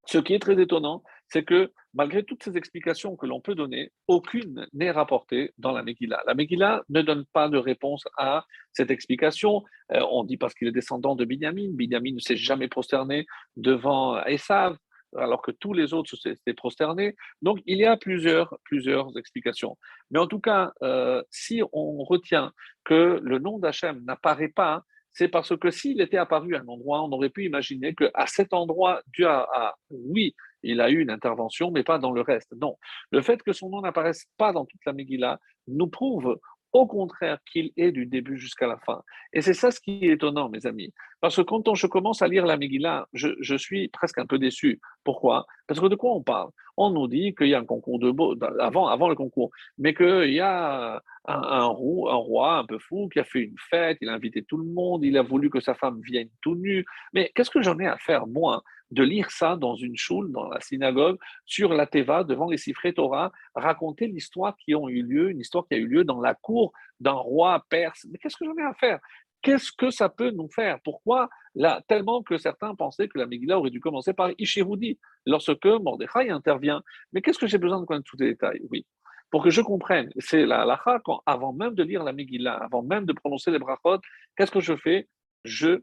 ce qui est très étonnant, c'est que malgré toutes ces explications que l'on peut donner, aucune n'est rapportée dans la Megillah. La Megillah ne donne pas de réponse à cette explication. Euh, on dit parce qu'il est descendant de Binyamin. Binyamin ne s'est jamais prosterné devant Esav, alors que tous les autres s'étaient prosternés. Donc, il y a plusieurs, plusieurs explications. Mais en tout cas, euh, si on retient que le nom d'Hachem n'apparaît pas c'est parce que s'il était apparu à un endroit, on aurait pu imaginer qu'à cet endroit, Dieu a, oui, il a eu une intervention, mais pas dans le reste. Non. Le fait que son nom n'apparaisse pas dans toute la Megillah nous prouve au contraire qu'il est du début jusqu'à la fin. Et c'est ça ce qui est étonnant, mes amis. Parce que quand on, je commence à lire la Megillah, je, suis presque un peu déçu. Pourquoi? Parce que de quoi on parle? On nous dit qu'il y a un concours de beau, avant, avant le concours, mais qu'il y a un, un, roi, un peu fou qui a fait une fête, il a invité tout le monde, il a voulu que sa femme vienne tout nue. Mais qu'est-ce que j'en ai à faire, moi? De lire ça dans une choule, dans la synagogue, sur la Teva, devant les Sifré Torah, raconter l'histoire qui ont eu lieu, une histoire qui a eu lieu dans la cour d'un roi perse. Mais qu'est-ce que j'en ai à faire? Qu'est-ce que ça peut nous faire? Pourquoi? Là, Tellement que certains pensaient que la Megillah aurait dû commencer par Ishiroudi, lorsque Mordechai intervient. Mais qu'est-ce que j'ai besoin de connaître tous les détails? Oui. Pour que je comprenne, c'est la halakha, quand, avant même de lire la Megillah, avant même de prononcer les brachot, qu'est-ce que je fais? Je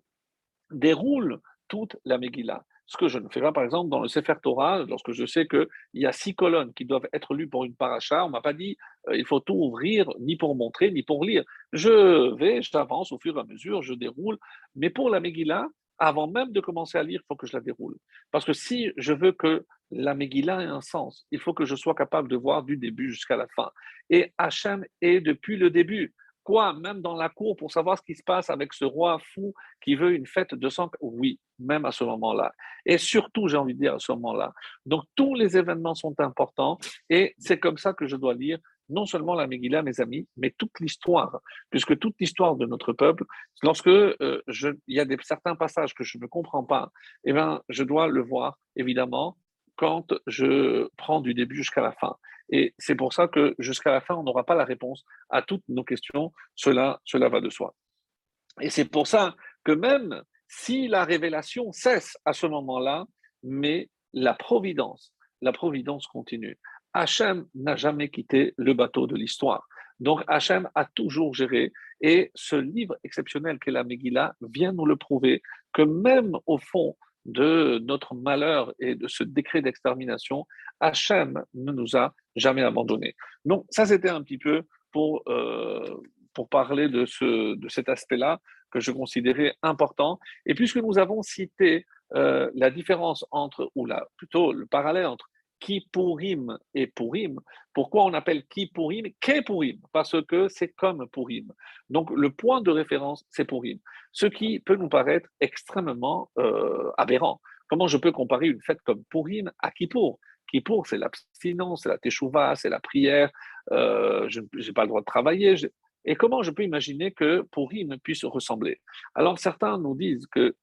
déroule toute la Megillah. Ce que je ne fais pas, par exemple, dans le Sefer Torah, lorsque je sais qu'il y a six colonnes qui doivent être lues pour une paracha, on ne m'a pas dit euh, il faut tout ouvrir, ni pour montrer, ni pour lire. Je vais, j'avance au fur et à mesure, je déroule. Mais pour la Megillah, avant même de commencer à lire, il faut que je la déroule. Parce que si je veux que la Megillah ait un sens, il faut que je sois capable de voir du début jusqu'à la fin. Et Hachem est depuis le début. Quoi Même dans la cour pour savoir ce qui se passe avec ce roi fou qui veut une fête de sang? Oui, même à ce moment-là. Et surtout, j'ai envie de dire à ce moment-là. Donc, tous les événements sont importants et c'est comme ça que je dois lire non seulement la Megillah, mes amis, mais toute l'histoire, puisque toute l'histoire de notre peuple, lorsque euh, il y a des, certains passages que je ne comprends pas, eh bien, je dois le voir, évidemment, quand je prends du début jusqu'à la fin. Et c'est pour ça que jusqu'à la fin, on n'aura pas la réponse à toutes nos questions. Cela, cela va de soi. Et c'est pour ça que même si la révélation cesse à ce moment-là, mais la providence, la providence continue. Hachem n'a jamais quitté le bateau de l'histoire. Donc Hachem a toujours géré. Et ce livre exceptionnel qu'est la Megillah vient nous le prouver que même au fond de notre malheur et de ce décret d'extermination, Hachem ne nous a jamais abandonnés. Donc ça c'était un petit peu pour, euh, pour parler de, ce, de cet aspect-là que je considérais important. Et puisque nous avons cité euh, la différence entre, ou plutôt le parallèle entre Kippourim et Purim. Pourquoi on appelle Kippourim Kepurim Parce que c'est comme Purim. Donc le point de référence, c'est Purim. Ce qui peut nous paraître extrêmement euh, aberrant. Comment je peux comparer une fête comme Purim à Kippour? Kippour, c'est l'abstinence, c'est la teshuva, c'est la prière, euh, je n'ai pas le droit de travailler. Et comment je peux imaginer que Purim puisse ressembler? Alors certains nous disent que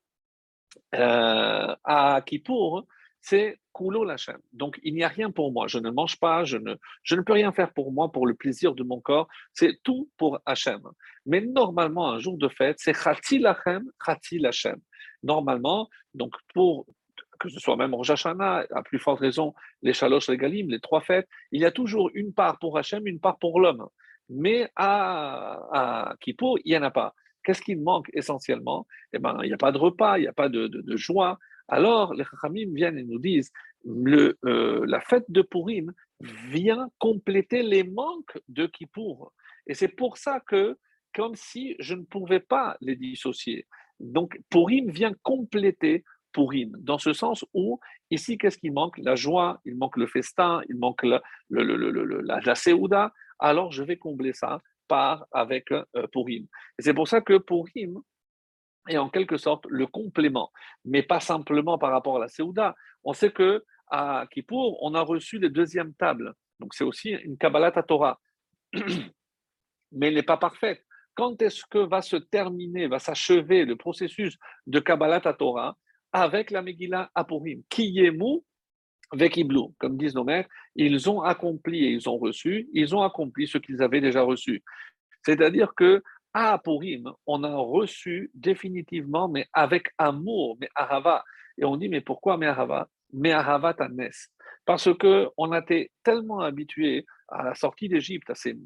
euh, à Kippour, c'est Kulo Lachem. Donc, il n'y a rien pour moi. Je ne mange pas, je ne, je ne peux rien faire pour moi, pour le plaisir de mon corps. C'est tout pour Hachem. Mais normalement, un jour de fête, c'est Chati Lachem, Chati Lachem. Normalement, donc pour que ce soit même Rosh Hashanah, à plus forte raison, les Shalosh Regalim, les trois fêtes, il y a toujours une part pour Hachem, une part pour l'homme. Mais à, à il n'y en a pas. Qu'est-ce qui manque essentiellement? Eh ben, il n'y a pas de repas, il n'y a pas de, de joie, alors les Chachamim viennent et nous disent euh, la fête de Purim vient compléter les manques de Kippour. Et c'est pour ça que, comme si je ne pouvais pas les dissocier. Donc Purim vient compléter Purim, dans ce sens où, ici, qu'est-ce qui manque? La joie, il manque le festin, il manque la, le, la alors je vais combler ça par avec euh, Purim. Et c'est pour ça que Purim, est en quelque sorte le complément, mais pas simplement par rapport à la Séouda. On sait que à Kippour, on a reçu les deuxièmes tables. Donc c'est aussi une Kabbalah Torah. mais elle n'est pas parfaite. Quand est-ce que va se terminer, va s'achever le processus de Kabbalah Torah avec la Megillah Apurim Kiyemu Vekiblu, comme disent nos maîtres, ils ont accompli et ils ont reçu, ils ont accompli ce qu'ils avaient déjà reçu. C'est-à-dire que à Purim, on a reçu définitivement, mais avec amour, mais Ahava. Et on dit, mais pourquoi mais Ahava Mais. Parce qu'on a été tellement habitué à la sortie d'Égypte, à ces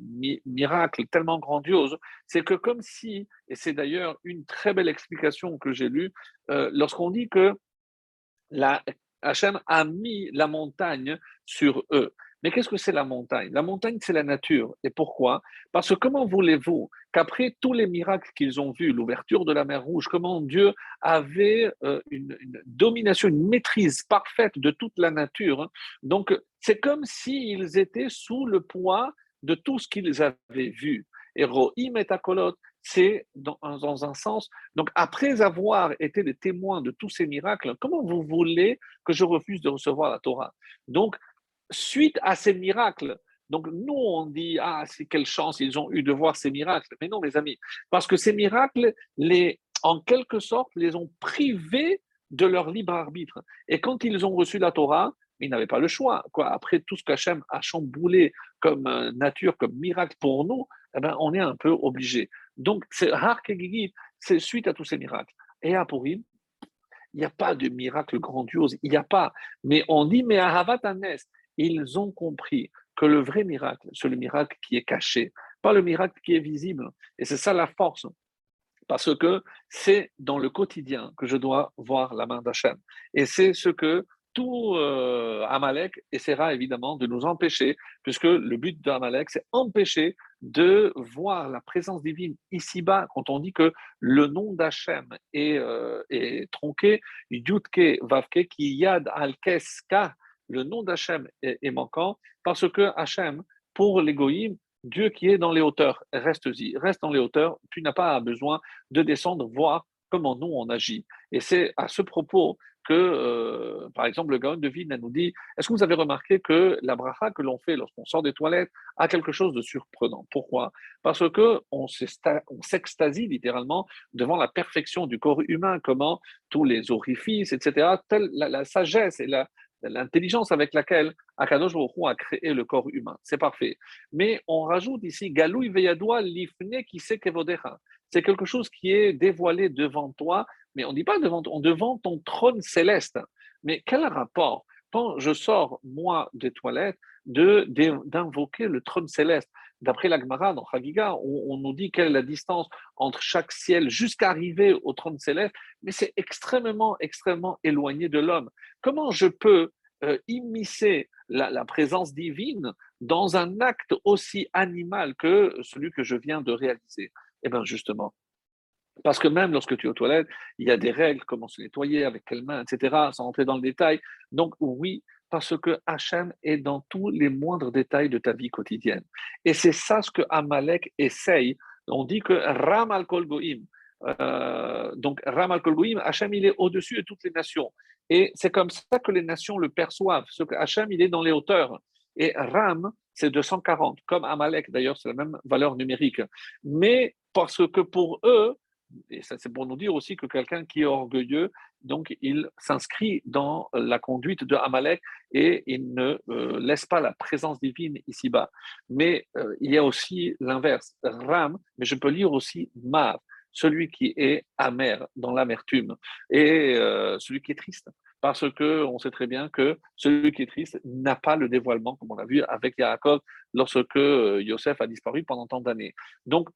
miracles tellement grandioses, c'est que comme si, et c'est d'ailleurs une très belle explication que j'ai lue, euh, lorsqu'on dit que la, Hachem a mis la montagne sur eux. Mais qu'est-ce que c'est la montagne? La montagne, c'est la nature. Et pourquoi? Parce que comment voulez-vous qu'après tous les miracles qu'ils ont vus, l'ouverture de la mer Rouge, comment Dieu avait euh, une, domination, une maîtrise parfaite de toute la nature, hein? donc c'est comme s'ils étaient sous le poids de tout ce qu'ils avaient vu. Et Rohim et Akolot, c'est dans, un sens. Donc, après avoir été des témoins de tous ces miracles, comment vous voulez que je refuse de recevoir la Torah? Donc, suite à ces miracles, donc nous, on dit, ah, c'est quelle chance ils ont eu de voir ces miracles. Mais non, mes amis, parce que ces miracles, les, en quelque sorte, les ont privés de leur libre arbitre. Et quand ils ont reçu la Torah, ils n'avaient pas le choix. Quoi. Après tout ce qu'Hachem a chamboulé comme euh, nature, comme miracle pour nous, eh ben, on est un peu obligé. Donc, c'est c'est suite à tous ces miracles. Et à Purim, il n'y a pas de miracle grandiose, il n'y a pas. Mais on dit, mais à Havatanes, ils ont compris que le vrai miracle, c'est le miracle qui est caché, pas le miracle qui est visible. Et c'est ça la force. Parce que c'est dans le quotidien que je dois voir la main d'Hachem. Et c'est ce que tout euh, Amalek essaiera évidemment de nous empêcher, puisque le but d'Amalek, c'est empêcher de voir la présence divine ici-bas, quand on dit que le nom d'Hachem est, euh, est tronqué, Yudke Vavke, qui Yad Al-Keska, le nom d'Hachem est, manquant parce que Hachem, pour l'égoïme, Dieu qui est dans les hauteurs, reste-y, reste dans les hauteurs, tu n'as pas besoin de descendre voir comment nous on agit. Et c'est à ce propos que, euh, par exemple, le Gaon de Vine nous dit Est-ce que vous avez remarqué que la bracha que l'on fait lorsqu'on sort des toilettes a quelque chose de surprenant? Pourquoi? Parce que on s'extasie littéralement devant la perfection du corps humain, comment tous les orifices, etc., telle la sagesse et la, l'intelligence avec laquelle Akadosh a créé le corps humain. C'est parfait. Mais on rajoute ici Galouy Veyadoua Lifne qui sait C'est quelque chose qui est dévoilé devant toi, mais on ne dit pas devant, devant ton trône céleste. Mais quel rapport quand je sors, moi, des toilettes, d'invoquer le trône céleste? D'après la Gemara, dans Chagiga, on, nous dit quelle est la distance entre chaque ciel jusqu'à arriver au trône céleste, mais c'est extrêmement, extrêmement éloigné de l'homme. Comment je peux euh, immiscer la, présence divine dans un acte aussi animal que celui que je viens de réaliser? Eh bien, justement, parce que même lorsque tu es aux toilettes, il y a des règles, comment se nettoyer, avec quelles mains, etc., sans entrer dans le détail. Donc, oui, parce que Hachem est dans tous les moindres détails de ta vie quotidienne. Et c'est ça ce que Amalek essaye. On dit que Ram al Goim, euh, donc Ram al Goim, Hachem il est au-dessus de toutes les nations. Et c'est comme ça que les nations le perçoivent, ce que Hachem il est dans les hauteurs. Et Ram, c'est 240, comme Amalek d'ailleurs, c'est la même valeur numérique. Mais parce que pour eux, et ça c'est pour nous dire aussi que quelqu'un qui est orgueilleux, donc il s'inscrit dans la conduite de Amalek et il ne euh, laisse pas la présence divine ici-bas. Mais euh, il y a aussi l'inverse, Ram, mais je peux lire aussi Mar, celui qui est amer, dans l'amertume, et euh, celui qui est triste. Parce que on sait très bien que celui qui est triste n'a pas le dévoilement, comme on l'a vu avec Yaakov lorsque Yosef a disparu pendant tant d'années. Donc,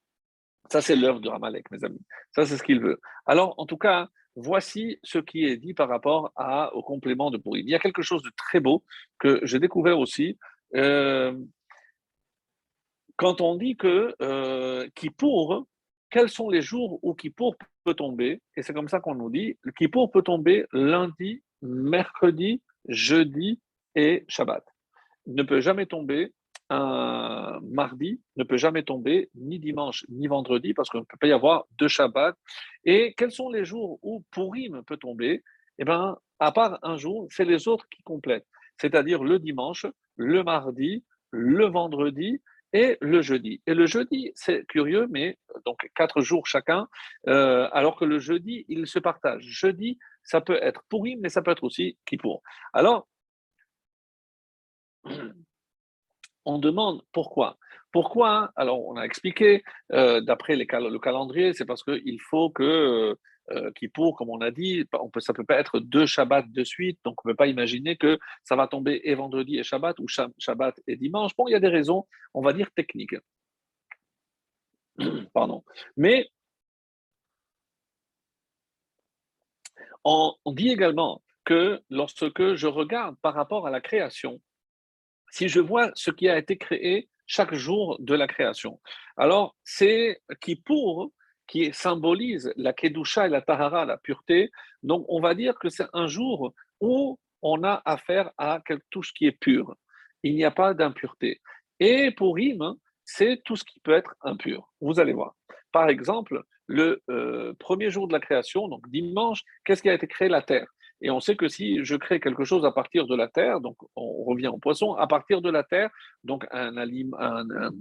ça, c'est l'œuvre de Ramalek, mes amis. Ça, c'est ce qu'il veut. Alors, en tout cas, voici ce qui est dit par rapport au complément de Pourim. Il y a quelque chose de très beau que j'ai découvert aussi. Euh, quand on dit que euh, quels sont les jours où Kippour peut tomber? Et c'est comme ça qu'on nous dit Kippour peut tomber lundi, mercredi, jeudi et Shabbat. Ne peut jamais tomber un mardi ne peut jamais tomber, ni dimanche, ni vendredi, parce qu'on ne peut pas y avoir deux Shabbats. Et quels sont les jours où Purim peut tomber? Eh bien, à part un jour, c'est les autres qui complètent, c'est-à-dire le dimanche, le mardi, le vendredi et le jeudi. Et le jeudi, c'est curieux, mais donc quatre jours chacun, euh, alors que le jeudi, il se partage. Jeudi, ça peut être Purim, mais ça peut être aussi Kippour. Alors, on demande pourquoi. Pourquoi Alors, on a expliqué, euh, d'après le calendrier, c'est parce qu'il faut que, euh, pour, comme on a dit, ça ne peut pas être deux Shabbats de suite, donc on ne peut pas imaginer que ça va tomber et vendredi et Shabbat, ou Shabbat et dimanche. Bon, il y a des raisons, on va dire, techniques. Pardon. Mais on dit également que lorsque je regarde par rapport à la création, si je vois ce qui a été créé chaque jour de la création. Alors, c'est qui pour qui symbolise la Kedusha et la Tahara, la pureté. Donc, on va dire que c'est un jour où on a affaire à tout ce qui est pur. Il n'y a pas d'impureté. Et pour Im, c'est tout ce qui peut être impur. Vous allez voir. Par exemple, le euh, premier jour de la création, donc dimanche, qu'est-ce qui a été créé? La terre. Et on sait que si je crée quelque chose à partir de la terre, donc on revient au poisson, à partir de la terre, donc un, un,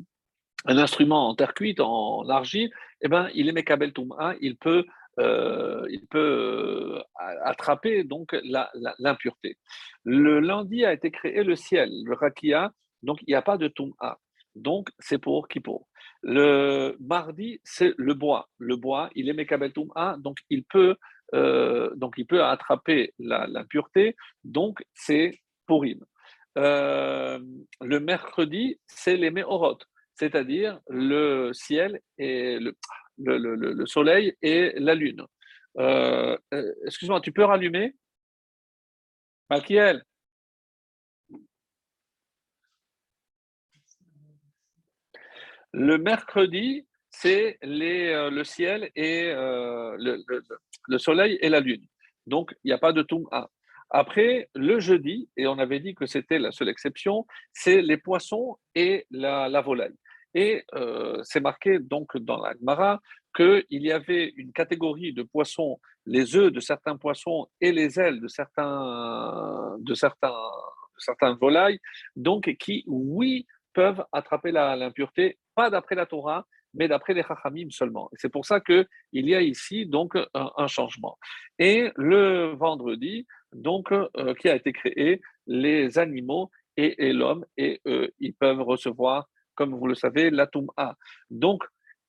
un instrument en terre cuite, en argile, eh ben, il est Mekabel Touma, il peut, euh, il peut euh, attraper donc l'impureté. Le lundi a été créé le ciel, le Rakia, donc il n'y a pas de Touma. Donc c'est pour Kippour. Le mardi, c'est le bois. Le bois, il est Mekabel Touma, donc il peut euh, donc il peut attraper l'impureté, donc c'est Purim. Euh, le mercredi, c'est les Mehorot, c'est-à-dire le ciel et le, le, soleil et la lune. Euh, excuse-moi, tu peux rallumer? Malkiel Le mercredi, c'est le ciel et le, le soleil et la lune. Donc, il n'y a pas de Toum'a. Après, le jeudi, et on avait dit que c'était la seule exception, c'est les poissons et la, volaille. Et euh, c'est marqué donc dans la Gemara qu'il y avait une catégorie de poissons, les œufs de certains poissons et les ailes de certains, de certains, certains volailles, donc qui, oui, peuvent attraper l'impureté, pas d'après la Torah, mais d'après les Chachamim seulement. C'est pour ça qu'il y a ici donc un, changement. Et le vendredi, donc, euh, qui a été créé, les animaux et, l'homme, et eux, ils peuvent recevoir, comme vous le savez, la A. Donc,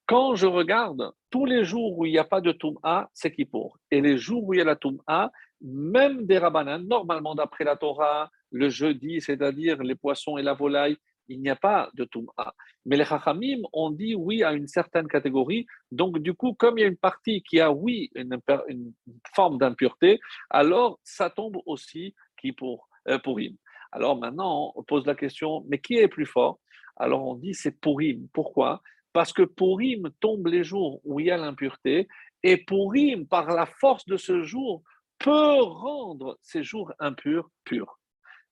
quand je regarde, tous les jours où il n'y a pas de A, c'est pour? Et les jours où il y a la A, même des rabbanans, normalement d'après la Torah, le jeudi, c'est-à-dire les poissons et la volaille, il n'y a pas de Toum'a. Mais les Chachamim ont dit oui à une certaine catégorie. Donc, du coup, comme il y a une partie qui a oui une, forme d'impureté, alors ça tombe aussi qui pour, euh, Purim. Alors maintenant, on pose la question mais qui est plus fort? Alors on dit c'est Purim. Pourquoi? Parce que Purim tombe les jours où il y a l'impureté et Purim, par la force de ce jour, peut rendre ces jours impurs purs.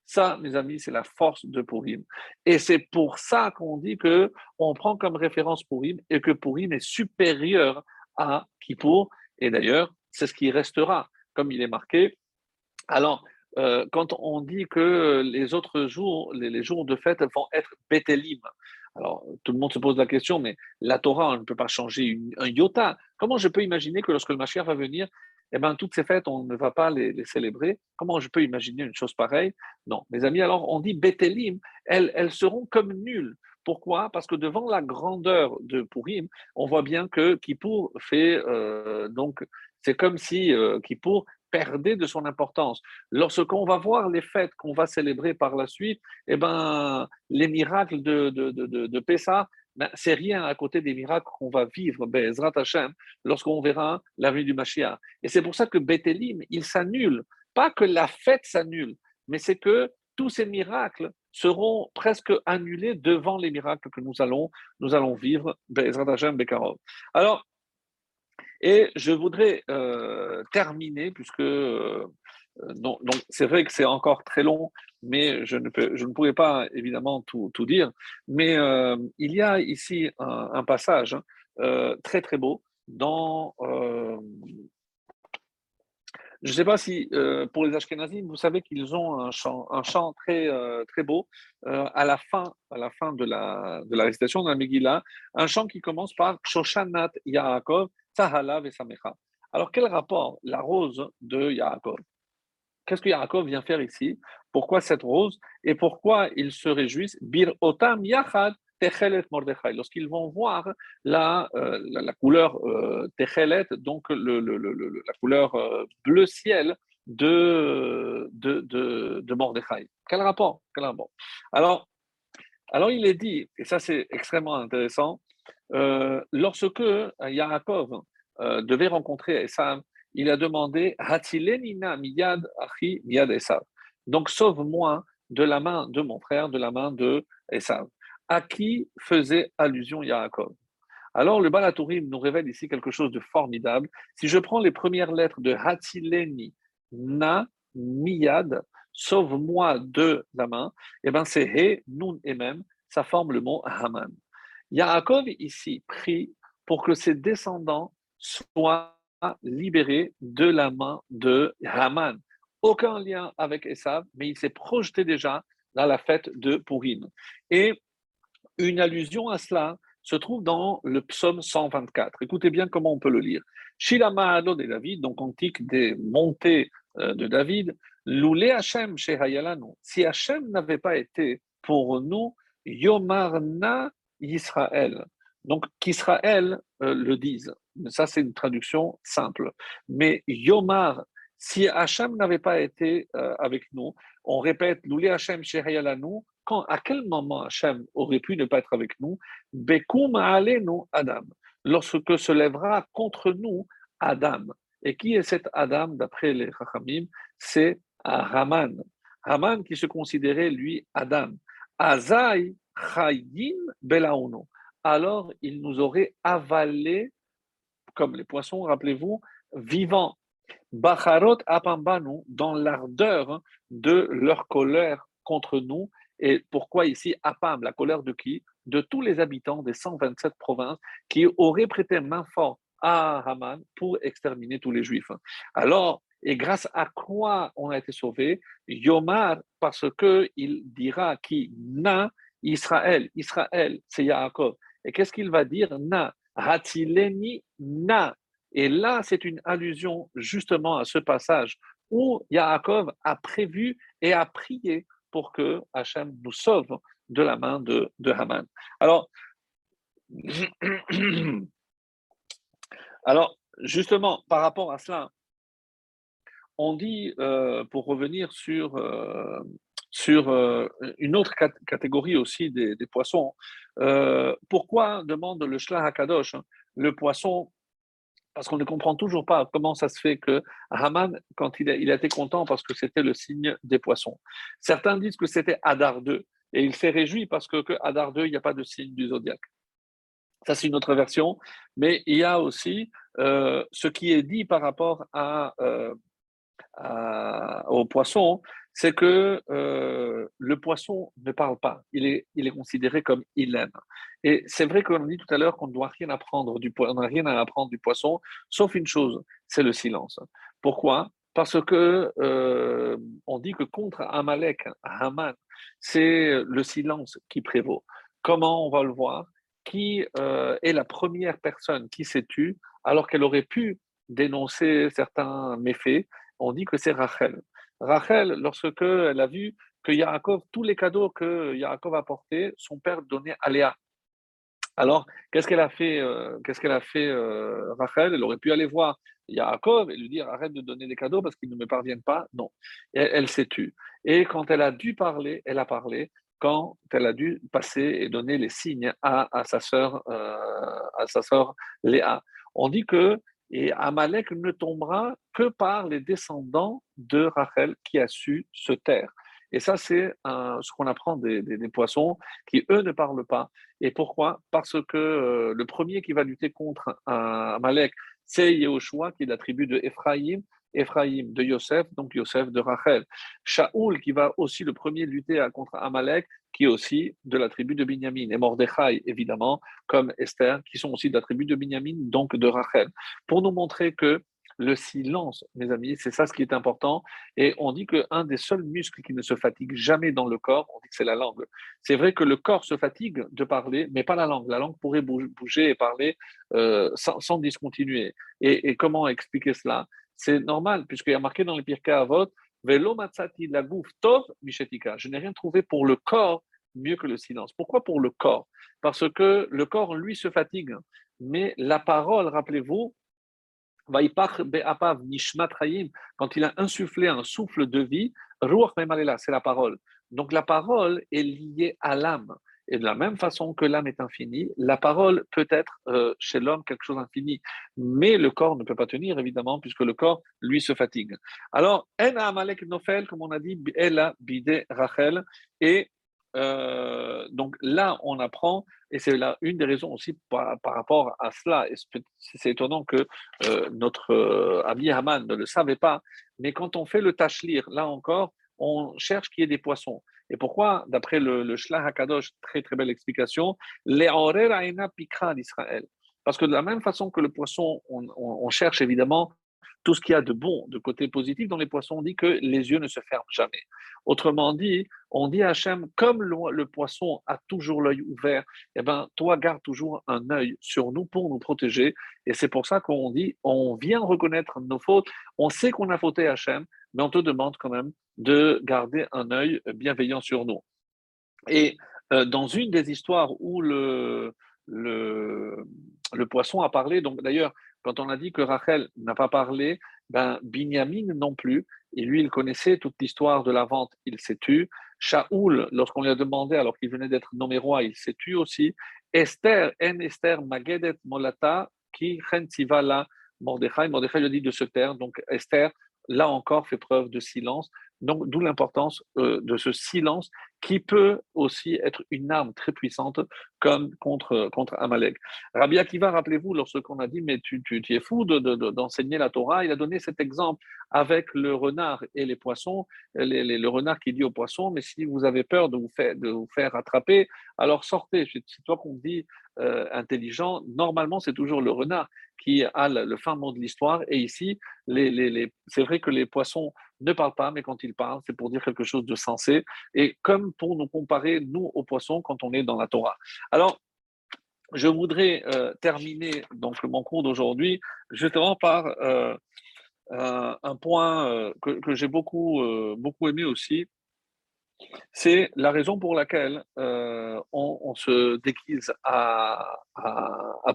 Ça, mes amis, c'est la force de Purim. Et c'est pour ça qu'on dit que on prend comme référence Purim et que Purim est supérieur à Kippour. Et d'ailleurs, c'est ce qui restera, comme il est marqué. Alors, euh, quand on dit que les autres jours, les, jours de fête vont être Bétélim, alors tout le monde se pose la question, mais la Torah, on ne peut pas changer un iota. Comment je peux imaginer que lorsque le Mashiach va venir, eh bien, toutes ces fêtes, on ne va pas les, célébrer. Comment je peux imaginer une chose pareille? Non, mes amis, alors on dit Bétélim, elles, elles seront comme nulles. Pourquoi? Parce que devant la grandeur de Purim, on voit bien que Kippour fait euh, donc c'est comme si euh, Kippour perdait de son importance. Lorsqu'on va voir les fêtes qu'on va célébrer par la suite, eh ben, les miracles de, de, de, de Pessah ben, c'est rien à côté des miracles qu'on va vivre, Bezrat Hashem, lorsqu'on verra la venue du Mashiach. Et c'est pour ça que Bethelim, il s'annule. Pas que la fête s'annule, mais c'est que tous ces miracles seront presque annulés devant les miracles que nous allons, vivre, Bezrat Hashem, Bekarov. Alors, et je voudrais euh, terminer, puisque euh, donc, c'est vrai que c'est encore très long, mais je ne, pourrais pas évidemment tout, dire. Mais euh, il y a ici un, passage hein, euh, très très beau dans. Euh, je ne sais pas si pour les Ashkenazim, vous savez qu'ils ont un chant, très très beau à la fin à la fin de la de la récitation de la Megillah, un chant qui commence par Shoshanat Yaakov Sahala Vesamecha. Alors quel rapport la rose de Yaakov? Qu'est-ce que Yaakov vient faire ici? Pourquoi cette rose? Et pourquoi ils se réjouissent? Bir otam yachad techelet Mordechai. Lorsqu'ils vont voir la, euh, la, couleur euh, techelet, donc le, le, le, la couleur euh, bleu ciel de, de, de, de Mordechai. Quel rapport, Quel rapport? Alors, alors il est dit, et ça c'est extrêmement intéressant, euh, lorsque Yaakov devait rencontrer Esav, il a demandé Hatilenina miyad achi miyad Esav. Donc sauve-moi de la main de mon frère, de la main de Esav. À qui faisait allusion Yaakov? Alors le Balatourim nous révèle ici quelque chose de formidable. Si je prends les premières lettres de Hatileni na miyad, sauve-moi de la main, eh bien c'est He, Nun et même, ça forme le mot Haman. Yaakov ici prie pour que ses descendants soient libéré de la main de Haman. Aucun lien avec Esav, mais il s'est projeté déjà dans la fête de Purim. Et une allusion à cela se trouve dans le psaume 124. Écoutez bien comment on peut le lire. Shilama de David, donc antique des montées euh, de David, Loulé Hachem chez. Si Hachem n'avait pas été pour nous, Yomarna Israël. Donc qu'Israël euh, le dise. Ça, c'est une traduction simple. Mais Yomar, si Hachem n'avait pas été euh, avec nous, on répète, Loulé Hachem nous quand, à quel moment Hachem aurait pu ne pas être avec nous? Bekum nous Adam. Lorsque se lèvera contre nous Adam. Et qui est cet Adam, d'après les Chachamim? C'est Haman. Haman qui se considérait, lui, Adam. Azai Chayin Belauno. Alors il nous aurait avalé comme les poissons, rappelez-vous, vivants. Bacharot apambanu, dans l'ardeur de leur colère contre nous. Et pourquoi ici apam, la colère de qui? De tous les habitants des 127 provinces qui auraient prêté main forte à Haman pour exterminer tous les Juifs. Alors, et grâce à quoi on a été sauvé Yomar, parce qu'il dira qui? Na Israël. Israël, c'est Yaakov. Et qu'est-ce qu'il va dire? Na. Na. Et là, c'est une allusion justement à ce passage où Yaakov a prévu et a prié pour que Hachem nous sauve de la main de, de Haman. Alors, alors, justement, par rapport à cela, on dit, euh, pour revenir sur, euh, sur euh, une autre catégorie aussi des, poissons, pourquoi demande le Shlach HaKadosh, hein, le poisson parce qu'on ne comprend toujours pas comment ça se fait que Haman, quand il a, été content parce que c'était le signe des poissons. Certains disent que c'était Hadar 2, et il s'est réjoui parce que, que Hadar 2, il n'y a pas de signe du zodiaque. Ça, c'est une autre version, mais il y a aussi ce qui est dit par rapport à, au poisson, c'est que euh, le poisson ne parle pas, il est, il est considéré comme il aime. Et c'est vrai qu'on dit tout à l'heure qu'on ne doit rien apprendre du on n'a rien à apprendre du poisson, sauf une chose, c'est le silence. Pourquoi? Parce que euh, on dit que contre Amalek, Haman, c'est le silence qui prévaut. Comment on va le voir? Qui euh, est la première personne qui s'est tue alors qu'elle aurait pu dénoncer certains méfaits On dit que c'est Rachel. Rachel, lorsque elle a vu que Yaakov, tous les cadeaux que Yaakov a apportés, son père donnait à Léa. Alors, qu'est-ce qu'elle a fait, euh, qu'est-ce qu'elle a fait euh, Rachel? Elle aurait pu aller voir Yaakov et lui dire arrête de donner des cadeaux parce qu'ils ne me parviennent pas. Non, elle, s'est tue. Et quand elle a dû parler, elle a parlé. Quand elle a dû passer et donner les signes à, sa sœur, euh, à sa sœur Léa. On dit que et Amalek ne tombera que par les descendants de Rachel qui a su se taire. Et ça, c'est ce qu'on apprend des, poissons qui, eux, ne parlent pas. Et pourquoi? Parce que euh, le premier qui va lutter contre Amalek, c'est Yehoshua, qui est de la tribu de Ephraïm, Ephraïm de Yosef, donc Yosef de Rachel. Shaoul, qui va aussi le premier lutter contre Amalek, qui est aussi de la tribu de Binyamin. Et Mordechai, évidemment, comme Esther, qui sont aussi de la tribu de Binyamin, donc de Rachel. Pour nous montrer que le silence, mes amis, c'est ça ce qui est important. Et on dit qu'un des seuls muscles qui ne se fatigue jamais dans le corps, on dit que c'est la langue. C'est vrai que le corps se fatigue de parler, mais pas la langue. La langue pourrait bouger et parler euh, sans, discontinuer. Et, comment expliquer cela? C'est normal, puisqu'il y a marqué dans les Pirkei Avot, Velo matzati tov mishetika. Je n'ai rien trouvé pour le corps mieux que le silence. Pourquoi pour le corps? Parce que le corps, lui, se fatigue. Mais la parole, rappelez-vous, quand il a insufflé un souffle de vie, c'est la parole. Donc la parole est liée à l'âme. Et de la même façon que l'âme est infinie, la parole peut être euh, chez l'homme quelque chose d'infini, mais le corps ne peut pas tenir, évidemment, puisque le corps, lui, se fatigue. Alors, En Amalek Nofel, comme on a dit, a Bide Rachel, et euh, donc là, on apprend, et c'est là une des raisons aussi par, rapport à cela, c'est étonnant que euh, notre ami Haman ne le savait pas, mais quand on fait le tachlir, là encore, on cherche qu'il y ait des poissons. Et pourquoi, d'après le, le Shlach HaKadosh, très très belle explication, les aina pikra d'Israël. Parce que de la même façon que le poisson, on, cherche évidemment tout ce qu'il y a de bon, de côté positif dans les poissons, on dit que les yeux ne se ferment jamais. Autrement dit, on dit à Hachem, comme le, poisson a toujours l'œil ouvert, eh ben, toi, garde toujours un œil sur nous pour nous protéger. Et c'est pour ça qu'on dit, on vient reconnaître nos fautes, on sait qu'on a fauté Hachem, mais on te demande quand même de garder un œil bienveillant sur nous. Et euh, dans une des histoires où le, le, le poisson a parlé, donc d'ailleurs, quand on a dit que Rachel n'a pas parlé, ben Binyamin non plus, et lui, il connaissait toute l'histoire de la vente, il s'est tu. Shaoul, lorsqu'on lui a demandé, alors qu'il venait d'être nommé roi, il s'est tu aussi. Esther, en Esther, Magedet Molata, qui la Mordechai. Mordechai lui dit de se taire. Donc Esther, là encore, fait preuve de silence, Donc, d'où l'importance euh, de ce silence qui peut aussi être une arme très puissante comme contre, contre Amalek. Rabbi Akiva, rappelez-vous, lorsqu'on a dit, mais tu, es fou d'enseigner la Torah, il a donné cet exemple avec le renard et les poissons, le renard qui dit aux poissons, mais si vous avez peur de vous faire, attraper, alors sortez. C'est toi qu'on dit euh, intelligent, normalement c'est toujours le renard qui a le, fin mot de l'histoire, et ici, c'est vrai que les poissons ne parlent pas, mais quand ils parlent, c'est pour dire quelque chose de sensé, et comme pour nous comparer, nous, aux poissons, quand on est dans la Torah. Alors, je voudrais euh, terminer donc mon cours d'aujourd'hui justement par euh, euh, un point que, que j'ai beaucoup, beaucoup aimé aussi, c'est la raison pour laquelle euh, on, se déguise à, à,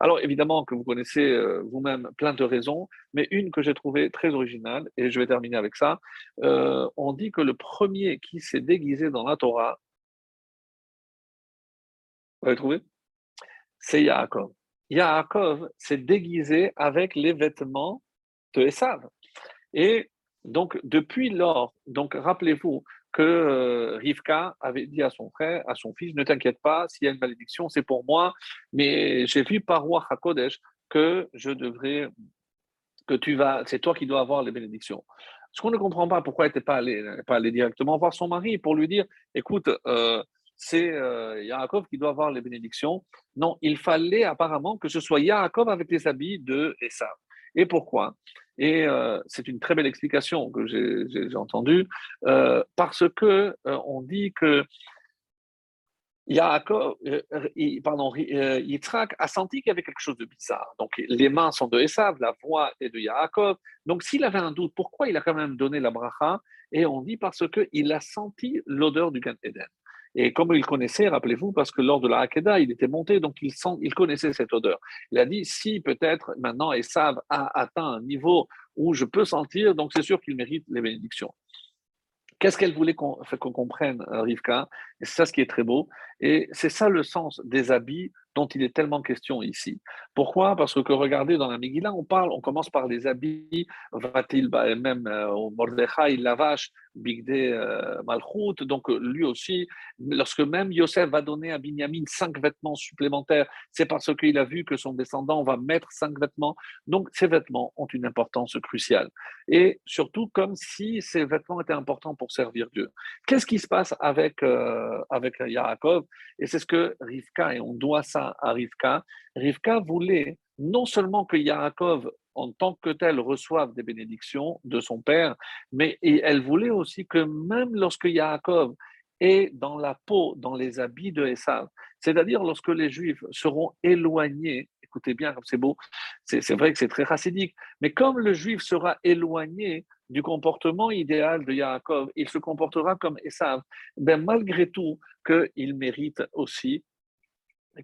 Alors évidemment que vous connaissez euh, vous-même plein de raisons, mais une que j'ai trouvée très originale, et je vais terminer avec ça, euh, on dit que le premier qui s'est déguisé dans la Torah, vous avez trouvé? C'est Yaakov. Yaakov s'est déguisé avec les vêtements de Esav. Et donc, depuis lors, donc rappelez-vous, que euh, Rivka avait dit à son frère, à son fils, ne t'inquiète pas, s'il y a une malédiction, c'est pour moi, mais j'ai vu par roi HaKodesh que je devrais, que tu vas, c'est toi qui dois avoir les bénédictions. Ce qu'on ne comprend pas, pourquoi elle n'était pas allé, pas allé directement voir son mari pour lui dire, écoute, euh, c'est euh, Yaakov qui doit avoir les bénédictions. Non, il fallait apparemment que ce soit Yaakov avec les habits de Esav. Et pourquoi? Et euh, c'est une très belle explication que j'ai entendue, euh, parce que euh, on dit que Yaakov, pardon, Yitzhak a senti qu'il y avait quelque chose de bizarre. Donc les mains sont de Esav, la voix est de Yaakov. Donc s'il avait un doute, pourquoi il a quand même donné la bracha? Et on dit parce qu'il a senti l'odeur du Gan Eden. Et comme il connaissait, rappelez-vous, parce que lors de la Hakeda, il était monté, donc il, connaissait cette odeur. Il a dit, si peut-être maintenant Esav a atteint un niveau où je peux sentir, donc c'est sûr qu'il mérite les bénédictions. Qu'est-ce qu'elle voulait qu'on comprenne, Rivka? C'est ça ce qui est très beau. Et c'est ça le sens des habits dont il est tellement question ici. Pourquoi? Parce que regardez, dans la Megillah, on parle, on commence par les habits, va-t-il même euh, au Mordechai, la vache, Bigde euh, Malchut, donc euh, lui aussi, lorsque même Yosef va donner à Binyamin cinq vêtements supplémentaires, c'est parce qu'il a vu que son descendant va mettre cinq vêtements. Donc ces vêtements ont une importance cruciale. Et surtout comme si ces vêtements étaient importants pour servir Dieu. Qu'est-ce qui se passe avec, avec Yaakov? Et c'est ce que Rivka, et on doit ça à Rivka, Rivka voulait non seulement que Yaakov en tant que tel reçoive des bénédictions de son père, mais elle voulait aussi que même lorsque Yaakov est dans la peau, dans les habits de Esav, c'est-à-dire lorsque les Juifs seront éloignés, écoutez bien comme c'est beau, c'est vrai que c'est très racidique, mais comme le Juif sera éloigné du comportement idéal de Yaakov, il se comportera comme Esav, ben malgré tout qu'il mérite aussi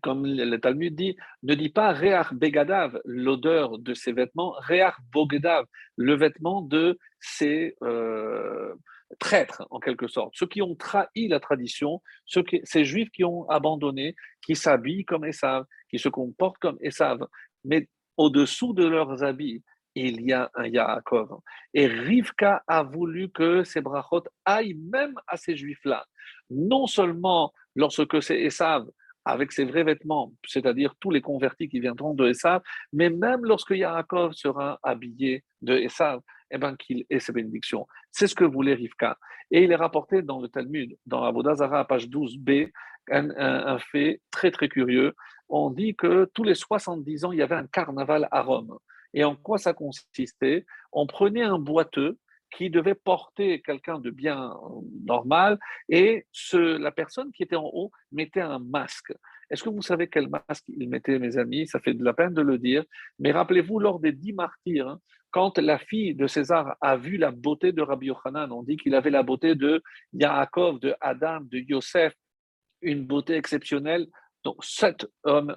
comme le Talmud dit, ne dit pas Réar Begadav, l'odeur de ses vêtements, Réar Bogedav, le vêtement de ses euh, traîtres, en quelque sorte, ceux qui ont trahi la tradition, ceux qui, ces juifs qui ont abandonné, qui s'habillent comme Esav, qui se comportent comme Esav. Mais au-dessous de leurs habits, il y a un Yaakov. Et Rivka a voulu que ces brachot aillent même à ces juifs-là. Non seulement lorsque c'est Esav avec ses vrais vêtements, c'est-à-dire tous les convertis qui viendront de Esav, mais même lorsque Yaakov sera habillé de Esav, eh ben, qu'il ait ses bénédictions. C'est ce que voulait Rivka. Et il est rapporté dans le Talmud, dans Avodazara, page 12b, un, un, fait très très curieux. On dit que tous les 70 ans, il y avait un carnaval à Rome. Et en quoi ça consistait? On prenait un boiteux qui devait porter quelqu'un de bien normal et ce, la personne qui était en haut mettait un masque. Est-ce que vous savez quel masque il mettait, mes amis? Ça fait de la peine de le dire, mais rappelez-vous, lors des dix martyrs, hein, quand la fille de César a vu la beauté de Rabbi Yochanan, on dit qu'il avait la beauté de Yaakov, de Adam, de Yosef, une beauté exceptionnelle. Donc, sept hommes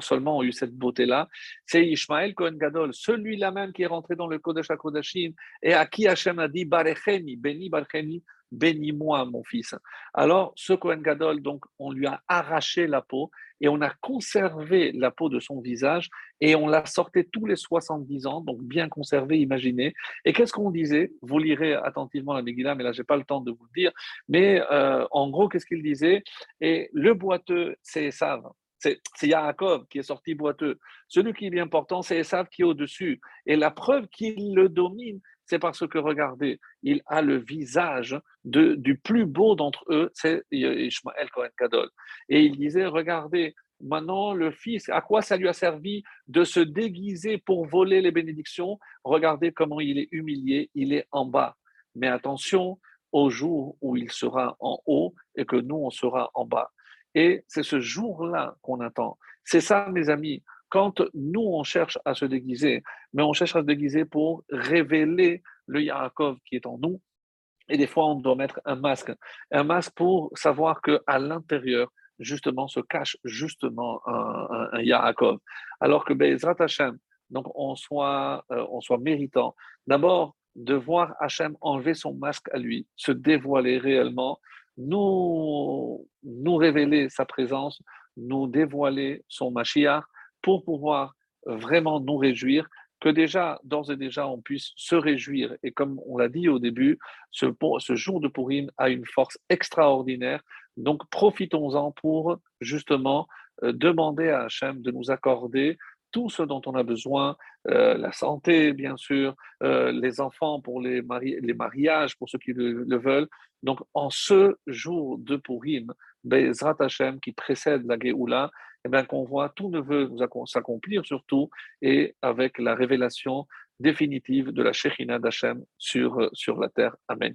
seulement ont eu cette beauté-là. C'est Ishmael Cohen Gadol, celui-là même qui est rentré dans le Kodesh HaKodashim et à qui Hachem a dit Barechemi, béni Barechemi, bénis-moi mon fils. Alors, ce Kohen Gadol, donc, on lui a arraché la peau et on a conservé la peau de son visage et on l'a sortait tous les 70 ans, donc bien conservé, imaginez. Et qu'est-ce qu'on disait? Vous lirez attentivement la Megillah, mais là, j'ai pas le temps de vous le dire. Mais euh, en gros, qu'est-ce qu'il disait? Et le boiteux, c'est Esav. C'est Yaakov qui est sorti boiteux. Celui qui est important, c'est Esav qui est au-dessus. Et la preuve qu'il le domine, c'est parce que, regardez, il a le visage du plus beau d'entre eux, c'est Ishmael Cohen Gadol. Et il disait, regardez, maintenant le fils, à quoi ça lui a servi de se déguiser pour voler les bénédictions? Regardez comment il est humilié, il est en bas. Mais attention au jour où il sera en haut et que nous, on sera en bas. Et c'est ce jour-là qu'on attend. C'est ça, mes amis quand nous, on cherche à se déguiser, mais on cherche à se déguiser pour révéler le Yaakov qui est en nous. Et des fois, on doit mettre un masque. Un masque pour savoir qu'à l'intérieur, justement, se cache justement un, un, Yaakov. Alors que Bezrat Hashem, donc on soit, euh, on soit méritant. D'abord, de voir Hachem enlever son masque à lui, se dévoiler réellement, nous, nous révéler sa présence, nous dévoiler son Mashiach, pour pouvoir vraiment nous réjouir, que déjà, d'ores et déjà, on puisse se réjouir. Et comme on l'a dit au début, ce, jour de Purim a une force extraordinaire. Donc, profitons-en pour justement euh, demander à Hachem de nous accorder tout ce dont on a besoin, euh, la santé, bien sûr, euh, les enfants pour les, les, mariages, pour ceux qui le, veulent. Donc, en ce jour de Purim, Bezrat Hashem, qui précède la Géoula, eh qu'on voit tout ne veut s'accomplir surtout, et avec la révélation définitive de la Shekhinah d'Hachem sur, sur la terre. Amen.